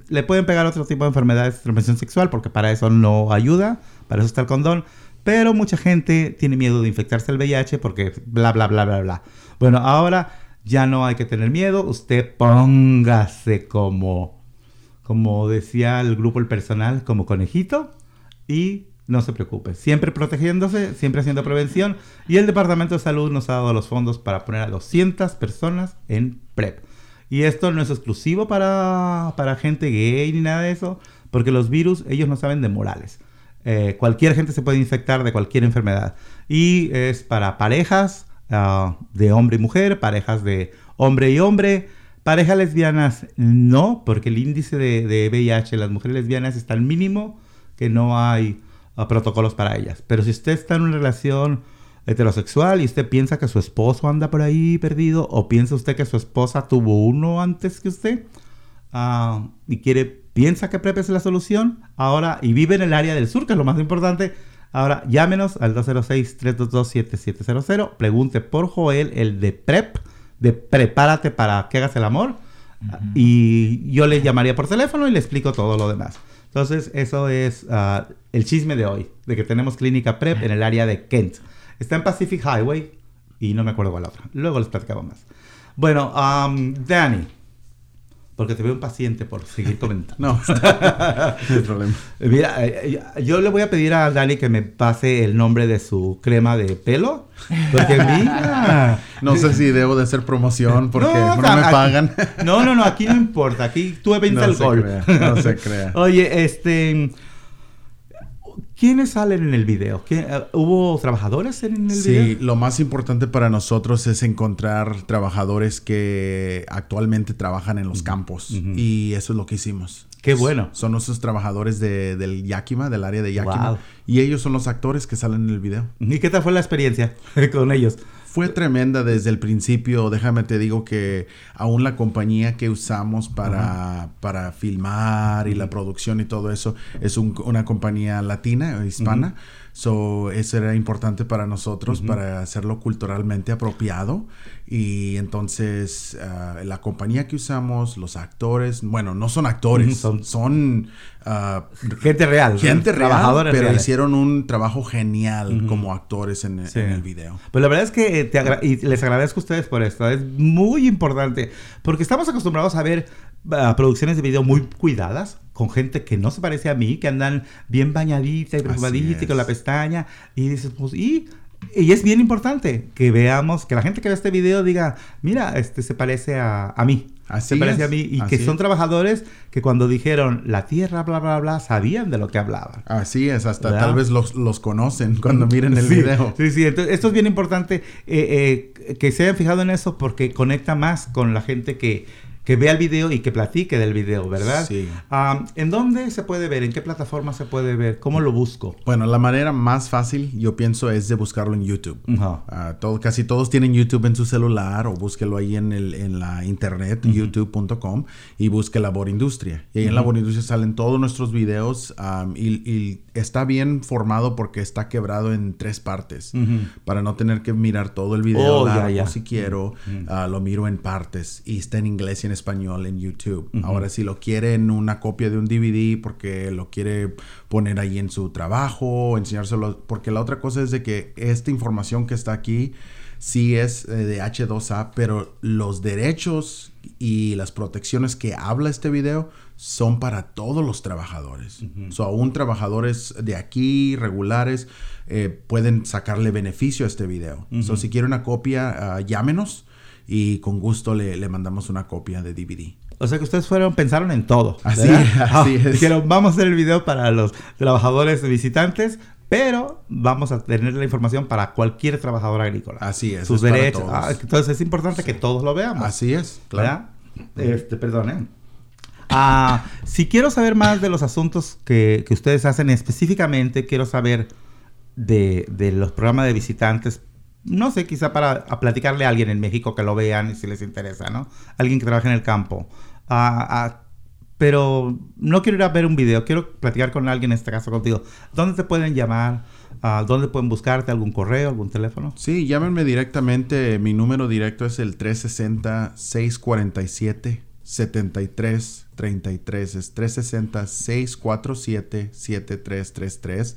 Le pueden pegar otro tipo de enfermedades de transmisión sexual porque para eso no ayuda, para eso está el condón, pero mucha gente tiene miedo de infectarse el VIH porque bla, bla, bla, bla, bla. Bueno, ahora ya no hay que tener miedo, usted póngase como, como decía el grupo El Personal, como conejito y no se preocupe, siempre protegiéndose, siempre haciendo prevención y el Departamento de Salud nos ha dado los fondos para poner a 200 personas en PrEP. Y esto no es exclusivo para, para gente gay ni nada de eso. porque los virus, ellos no saben de morales. Eh, cualquier gente se puede infectar de cualquier enfermedad. Y es para parejas ah, de hombre y mujer, parejas de hombre y hombre, parejas lesbianas no, porque el índice de, de VIH en las mujeres lesbianas está al mínimo, que no hay ah, protocolos para ellas. Pero si usted está en una relación heterosexual y usted piensa que su esposo anda por ahí perdido o piensa usted que su esposa tuvo uno antes que usted ah, y quiere piensa que PrEP es la solución ahora y vive en el área del sur que es lo más importante ahora llámenos al 206-322-7700 pregunte por Joel el de PrEP de prepárate para que hagas el amor y yo le llamaría por teléfono y le explico todo lo demás. Entonces eso es ah, el chisme de hoy de que tenemos clínica PrEP en el área de Kent Está en Pacific Highway y no me acuerdo cuál otra. Luego les platicamos más. Bueno, um, Danny. Porque te veo un paciente por seguir comentando. No, no hay problema. Mira, eh, yo le voy a pedir a Dani que me pase el nombre de su crema de pelo. Porque mira. No sé si debo de hacer promoción porque no, me pagan. No, no, no, aquí no importa. Aquí tú evitas el gol. no se crea. Oye, este. ¿Quiénes salen en el video? Eh, ¿Hubo trabajadores en el video? Sí, lo más importante para nosotros es encontrar trabajadores que actualmente trabajan en los campos. Y eso es lo que hicimos. Qué bueno. Son nuestros trabajadores de, del Yakima, del área de Yakima. Y ellos son los actores que salen en el video. ¿Y qué tal fue la experiencia con ellos? Fue tremenda desde el principio. Déjame te digo que aún la compañía que usamos para, para filmar y la producción y todo eso es una compañía latina, hispana. So, eso era importante para nosotros, para hacerlo culturalmente apropiado. Y entonces, ah, la compañía que usamos, los actores, bueno, no son actores, son, son ah, gente real. Gente real, pero hicieron un trabajo genial como actores en, el video. Pues la verdad es que te y les agradezco a ustedes por esto. Es muy importante, porque estamos acostumbrados a ver ah, producciones de video muy cuidadas, con gente que no se parece a mí, que andan bien bañaditas y con la pestaña. Y dices, pues, y, y es bien importante que veamos, que la gente que ve este video diga, mira, este se parece a, a mí. Así se parece a mí. Y que son trabajadores que cuando dijeron la tierra, bla, bla, bla, sabían de lo que hablaban. Así es, hasta tal vez los, los, conocen cuando miren el video. Sí, sí, entonces esto es bien importante eh, eh, que se hayan fijado en eso porque conecta más con la gente que que vea el video y que platique del video, ¿verdad? Sí. ¿En dónde se puede ver? ¿En qué plataforma se puede ver? ¿Cómo lo busco? Bueno, la manera más fácil, yo pienso, es de buscarlo en YouTube. Ah, todo, casi todos tienen YouTube en su celular o búsquelo ahí en, el, en la internet, youtube.com, y busque Labor Industria. Y ahí en Labor Industria salen todos nuestros videos y, está bien formado porque está quebrado en tres partes. Para no tener que mirar todo el video oh, largo, si quiero, ah, lo miro en partes y está en inglés y en español en YouTube. Ahora, si lo quiere en una copia de un DVD porque lo quiere poner ahí en su trabajo, enseñárselo, porque la otra cosa es de que esta información que está aquí sí es eh, de H2A, pero los derechos y las protecciones que habla este video son para todos los trabajadores. O aún trabajadores de aquí, regulares, eh, pueden sacarle beneficio a este video. So, si quiere una copia, ah, llámenos y con gusto le, le mandamos una copia de DVD. O sea que ustedes fueron, pensaron en todo. Así, así es. Dijeron, vamos a hacer el video para los trabajadores visitantes, pero vamos a tener la información para cualquier trabajador agrícola. Así es. Sus derechos. Ah, entonces es importante que todos lo veamos. Así es, claro. Este, perdón. Ah, si quiero saber más de los asuntos que, que ustedes hacen específicamente, quiero saber de, de los programas de visitantes no sé, quizá para platicarle a alguien en México que lo vean y si les interesa, ¿no? Alguien que trabaje en el campo. Ah, ah, pero no quiero ir a ver un video, quiero platicar con alguien, en este caso contigo. ¿Dónde te pueden llamar? Uh, ¿Dónde pueden buscarte? ¿Algún correo? ¿Algún teléfono? Sí, llámenme directamente. Mi número directo es el 360-647-73 33 es 360 647 7333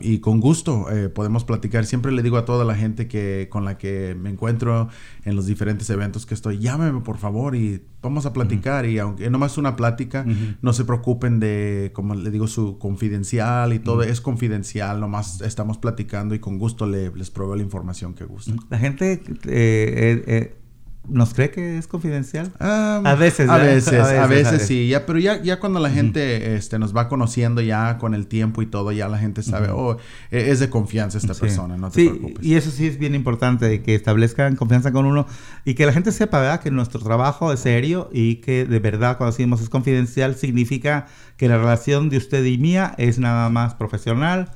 y con gusto eh, podemos platicar. Siempre le digo a toda la gente que con la que me encuentro en los diferentes eventos que estoy llámeme por favor y vamos a platicar y aunque no más una plática no se preocupen de como le digo su confidencial y todo es confidencial nomás estamos platicando y con gusto le, les proveo la información que gusta la gente eh, eh, ¿Nos cree que es confidencial? Um, A veces, a veces, A a veces, veces, a veces. sí. Ya, pero ya, ya cuando la gente este, nos va conociendo ya con el tiempo y todo, ya la gente sabe, oh, e- es de confianza esta Sí. persona, no te Sí, preocupes. y eso sí es bien importante, que establezcan confianza con uno y que la gente sepa, ¿verdad? Que nuestro trabajo es serio y que de verdad cuando decimos es confidencial significa que la relación de usted y mía es nada más profesional.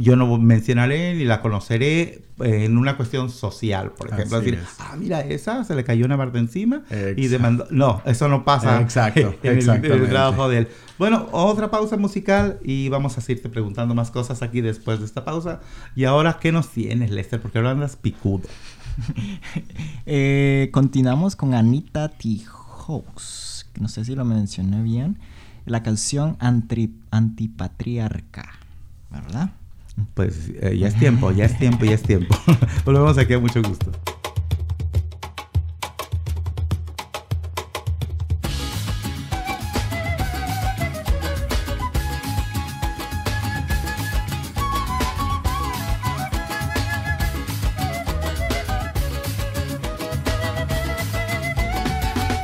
Yo no mencionaré ni la conoceré eh, en una cuestión social, por ejemplo. Así decir, es. ah, mira, esa se le cayó una parte encima y Exacto. demandó. No, eso no pasa Exacto, en el- en el trabajo de él. Bueno, otra pausa musical y vamos a seguirte preguntando más cosas aquí después de esta pausa. Y ahora, ¿qué nos tienes, Lester? Porque ahora andas picudo. Eh, continuamos con Anita Tijoux. No sé si lo mencioné bien. La canción Antri- Antipatriarca. ¿Verdad? Pues eh, ya es tiempo, ya es tiempo, ya es tiempo. Volvemos aquí a mucho gusto.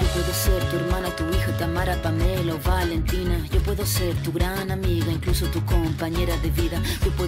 Yo puedo ser tu hermana, tu hija, Tamara, Pamela o Valentina. Yo puedo ser tu gran amiga, incluso tu compañera de vida.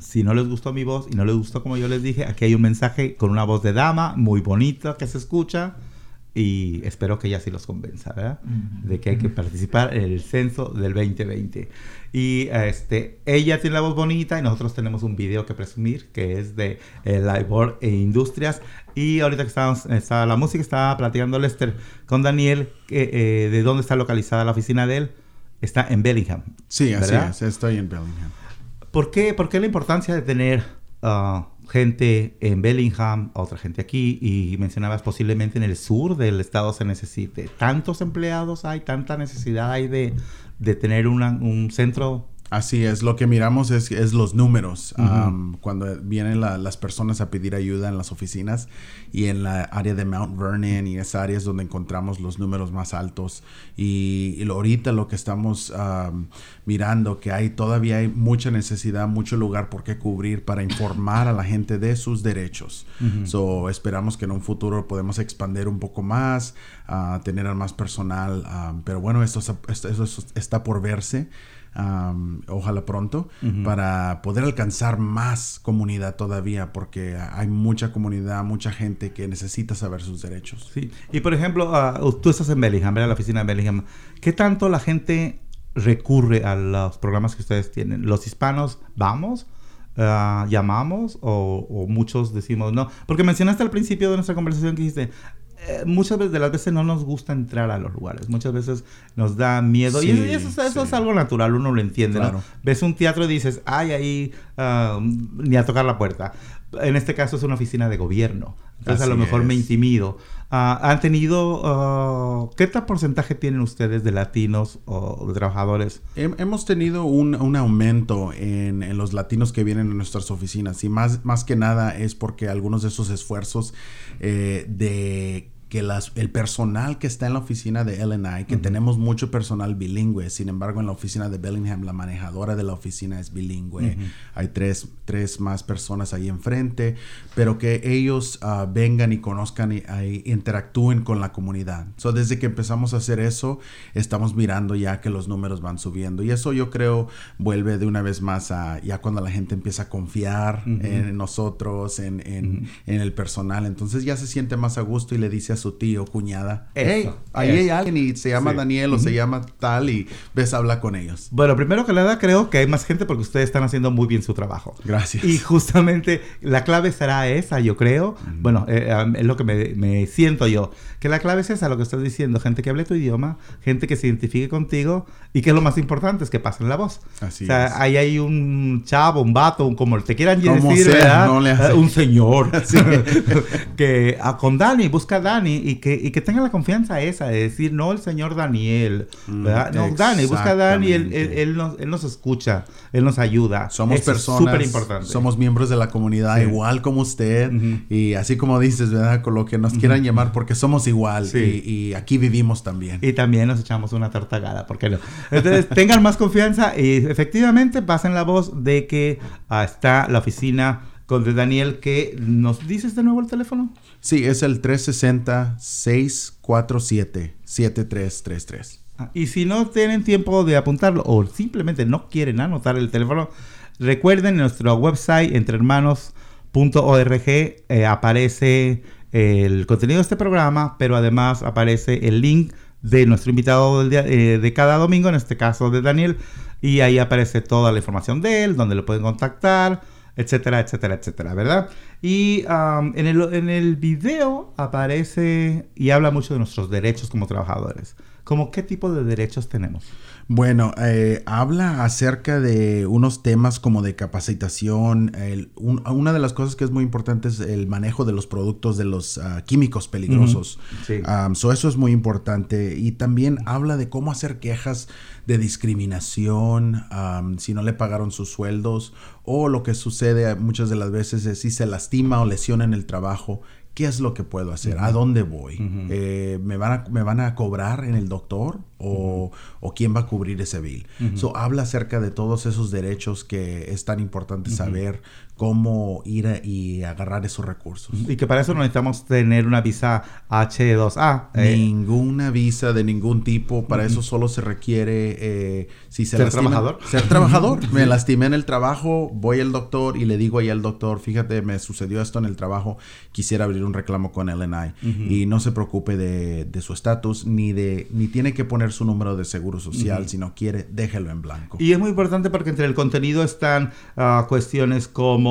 Si no les gustó mi voz y no les gustó como yo les dije, aquí hay un mensaje con una voz de dama muy bonita que se escucha y espero que ella sí los convenza, ¿verdad? De que hay que participar en el censo del 2020. Y este, ella tiene la voz bonita y nosotros tenemos un video que presumir que es de eh, Libor e Industrias. Y ahorita que estábamos, estaba la música, estaba platicando Lester con Daniel eh, de dónde está localizada la oficina de él. Está en Bellingham. Sí, así ¿verdad? es. Estoy en Bellingham. ¿Por qué, por qué la importancia de tener ah, gente en Bellingham, otra gente aquí, y mencionabas posiblemente en el sur del estado se necesite. ¿Tantos empleados hay, tanta necesidad hay de, de tener un centro? Así es, lo que miramos es, es los números. Cuando vienen la- las personas a pedir ayuda en las oficinas y en la área de Mount Vernon y esa área es donde encontramos los números más altos. Y, y lo- ahorita lo que estamos am, mirando, que hay todavía hay mucha necesidad, mucho lugar por qué cubrir para informar a la gente de sus derechos. So, esperamos que en un futuro podemos expandir un poco más, a tener más personal. pero bueno, esto, esto- eso está por verse um, ojalá pronto, para poder alcanzar más comunidad todavía, porque hay mucha comunidad, mucha gente que necesita saber sus derechos. Sí. Y por ejemplo, ah, tú estás en Bellingham, ¿verdad? La oficina de Bellingham. ¿Qué tanto la gente recurre a los programas que ustedes tienen? ¿Los hispanos vamos? Ah, ¿Llamamos? O, o muchos decimos no? Porque mencionaste al principio de nuestra conversación que dijiste, eh, muchas veces, de las veces no nos gusta entrar a los lugares. Muchas veces nos da miedo. y eso, eso sí. es algo natural, uno lo entiende, Claro. ¿no? Ves un teatro y dices, ay, ahí ah, ni a tocar la puerta. En este caso es una oficina de gobierno. Entonces a lo mejor me intimido. Ah, ¿Han tenido, ah, qué tal porcentaje tienen ustedes de latinos o de trabajadores? Hem- Hemos tenido un, un aumento en, en los latinos que vienen a nuestras oficinas y más, más que nada es porque algunos de esos esfuerzos eh, de que las, el personal que está en la oficina de LNI, que tenemos mucho personal bilingüe, sin embargo en la oficina de Bellingham la manejadora de la oficina es bilingüe, hay tres, tres más personas ahí enfrente, pero que ellos ah, vengan y conozcan y, ahí interactúen con la comunidad. So, desde que empezamos a hacer eso, estamos mirando ya que los números van subiendo. Y eso yo creo vuelve de una vez más a ya cuando la gente empieza a confiar en nosotros, en, en- en el personal, entonces ya se siente más a gusto y le dice a su tío, cuñada, Eso, hey, ahí hay alguien y se llama Sí. Daniel o se llama tal y ves habla con ellos. Bueno, primero que nada creo que hay más gente porque ustedes están haciendo muy bien su trabajo. Gracias. Y justamente la clave será esa, yo creo. Bueno, eh, es lo que me, me siento yo. Que la clave es esa, lo que estás diciendo. Gente que hable tu idioma, gente que se identifique contigo y que lo más importante es que pasen la voz. Así o sea, es. ahí hay un chavo, un vato, un, como te quieran Como decir, sea, ¿verdad? no le hace. Un señor. que ah, con Dani, busca a Dani y que, y que tenga la confianza esa de decir, no el señor Daniel, ¿verdad? No, Dani, busca a Dani, él, él, él nos, él nos escucha, él nos ayuda. Somos Eso es personas, súper importante. somos miembros de la comunidad Sí. igual como usted Ujú. y así como dices, ¿verdad? Con lo que nos quieran llamar porque somos igual Sí. y, y aquí vivimos también. Y también nos echamos una tartagada, ¿por qué no? Entonces, tengan más confianza y efectivamente pasen la voz de que ah, está la oficina con de Daniel que nos dices de nuevo el teléfono. Sí, es el 360-647-7333. Ah, Y si no tienen tiempo de apuntarlo o simplemente no quieren anotar el teléfono, recuerden en nuestro website entrehermanos.org eh, aparece el contenido de este programa, pero además aparece el link de nuestro invitado del día- eh, de cada domingo, en este caso de Daniel, y ahí aparece toda la información de él, donde lo pueden contactar, etcétera, etcétera, etcétera, ¿verdad? Y en, el, en el video aparece y habla mucho de nuestros derechos como trabajadores. ¿Cómo qué tipo de derechos tenemos? Bueno, eh, habla acerca de unos temas como de capacitación. el- un- una de las cosas que es muy importante es el manejo de los productos de los ah, químicos peligrosos. Sí. Um, so eso es muy importante. Y también habla de cómo hacer quejas de discriminación um, si no le pagaron sus sueldos o lo que sucede muchas de las veces es si se lastima o lesiona en el trabajo. ¿Qué es lo que puedo hacer? ¿A dónde voy? Eh, ¿me, van a, ¿Me van a cobrar en el doctor? ¿O, o quién va a cubrir ese bill? So, habla acerca de todos esos derechos que es tan importante saber cómo ir a- y agarrar esos recursos. Y que para eso no necesitamos tener una visa H2A. eh, Ninguna visa de ningún tipo. Para eso solo se requiere eh, si se ¿Ser lastima- trabajador? Ser trabajador. Me lastimé en el trabajo, voy al doctor y le digo ahí al doctor, fíjate, me sucedió esto en el trabajo, quisiera abrir un reclamo con LNI. Y no se preocupe de, de su estatus, ni de, ni tiene que poner su número de seguro social. Si no quiere, déjelo en blanco. Y es muy importante porque entre el contenido están ah, cuestiones como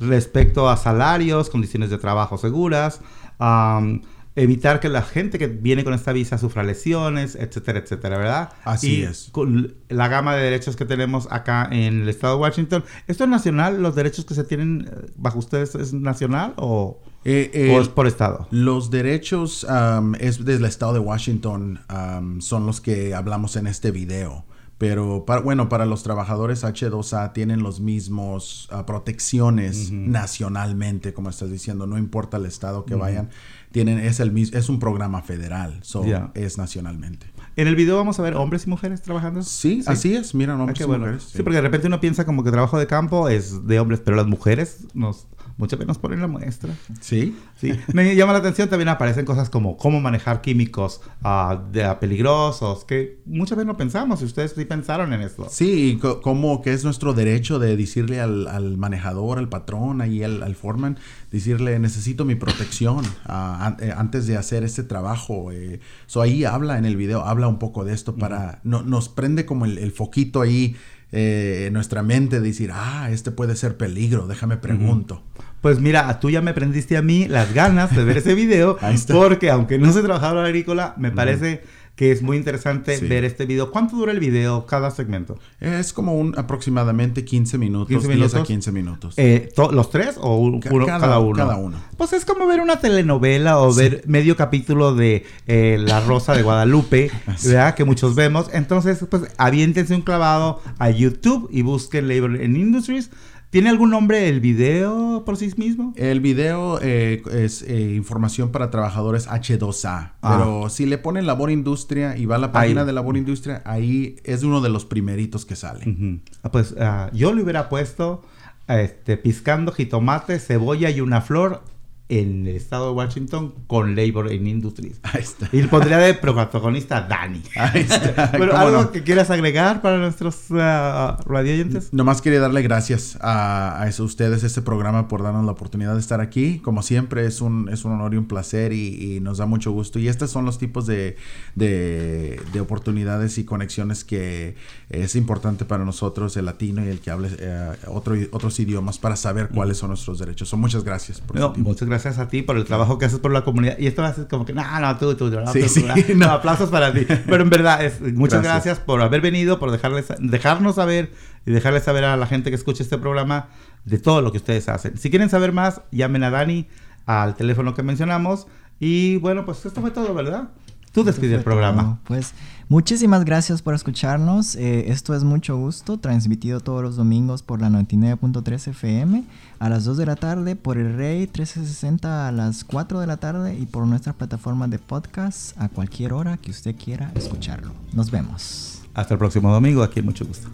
respecto a salarios, condiciones de trabajo seguras, am, evitar que la gente que viene con esta visa sufra lesiones, etcétera, etcétera, ¿verdad? Así Y es. Con la gama de derechos que tenemos acá en el estado de Washington, ¿esto es nacional? ¿Los derechos que se tienen eh, bajo ustedes es nacional o, Eh, eh, o es por estado? Los derechos um, es del estado de Washington um, son los que hablamos en este video. Pero para, bueno, para los trabajadores H2A tienen los mismos ah, protecciones nacionalmente, como estás diciendo, no importa el estado que vayan, tienen es el es un programa federal, so Ya. es nacionalmente. En el video vamos a ver hombres y mujeres trabajando. Sí, así es, mira, no Ah, qué y bueno. mujeres, Sí, porque de repente uno piensa como que trabajo de campo es de hombres, pero las mujeres nos muchas veces nos ponen la muestra. Sí. Sí, me llama la atención también aparecen cosas como cómo manejar químicos ah, de, ah, peligrosos, que muchas veces no pensamos, y ustedes sí pensaron en esto. Sí, y como que es nuestro derecho de decirle al, al manejador, al patrón, ahí al, al foreman, decirle necesito mi protección an- eh, antes de hacer este trabajo. Eh. So ahí habla en el video, habla un poco de esto para, no, nos prende como el, el foquito ahí eh, en nuestra mente de decir, ah, este puede ser peligro, déjame pregunto. Pues mira, tú ya me prendiste a mí las ganas de ver ese video, porque aunque no soy trabajador agrícola, me parece que es muy interesante Sí. ver este video. ¿Cuánto dura el video cada segmento? Es como un aproximadamente 15 minutos, 15 10 a minutos. 15 minutos. Eh, ¿Los tres o un- uno, cada- cada, uno? cada uno. Pues es como ver una telenovela o ver medio capítulo de eh, La Rosa de Guadalupe, ¿verdad? Que muchos vemos. Entonces, pues aviéntense un clavado a YouTube y busquen Labor in Industries. ¿Tiene algún nombre el video por sí mismo? El video eh, es eh, información para trabajadores H2A. Ah. Pero si le ponen Labor Industria y va a la página Ahí. de Labor Industria, ahí es uno de los primeritos que sale. Ah, Pues ah, yo le hubiera puesto este, piscando jitomate, cebolla y una flor en el estado de Washington con Labor in Industries. Ahí está. Y pondría de protagonista a Dani. Ahí está. Pero ¿Cómo algo no? que quieras agregar para nuestros ah, radioyentes. Nomás quería darle gracias a, a eso- ustedes, este programa, por darnos la oportunidad de estar aquí. Como siempre, es un, es un honor y un placer y, y nos da mucho gusto. Y estos son los tipos de, de, de oportunidades y conexiones que es importante para nosotros, el latino y el que hable eh, otro, otros idiomas, para saber cuáles son nuestros derechos. So, muchas gracias por No, muchas gracias a ti por el trabajo que haces por la comunidad. Y esto ser como que, no, no, tú, tú, no, Sí, tú, sí, tú, no, no. aplausos para ti. Pero en verdad, es, muchas gracias. Gracias. por haber venido, por dejarles, dejarnos saber y dejarles saber a la gente que escucha este programa de todo lo que ustedes hacen. Si quieren saber más, llamen a Dani al teléfono que mencionamos. Y bueno, pues esto fue todo, ¿verdad? Tú despide el programa. Pues muchísimas gracias por escucharnos. Eh, esto es mucho gusto, transmitido todos los domingos por la 99.3 FM a las 2 de la tarde, por el Rey 1360 a las 4 de la tarde y por nuestra plataforma de podcast a cualquier hora que usted quiera escucharlo. Nos vemos. Hasta el próximo domingo, aquí mucho gusto.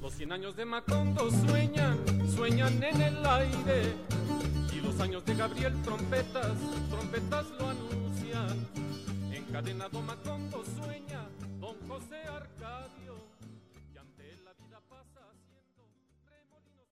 Los 100 años de Macondo sueñan, sueñan en el aire. Y los años de Gabriel trompetas, trompetas lo anuncian. Encadenado Macondo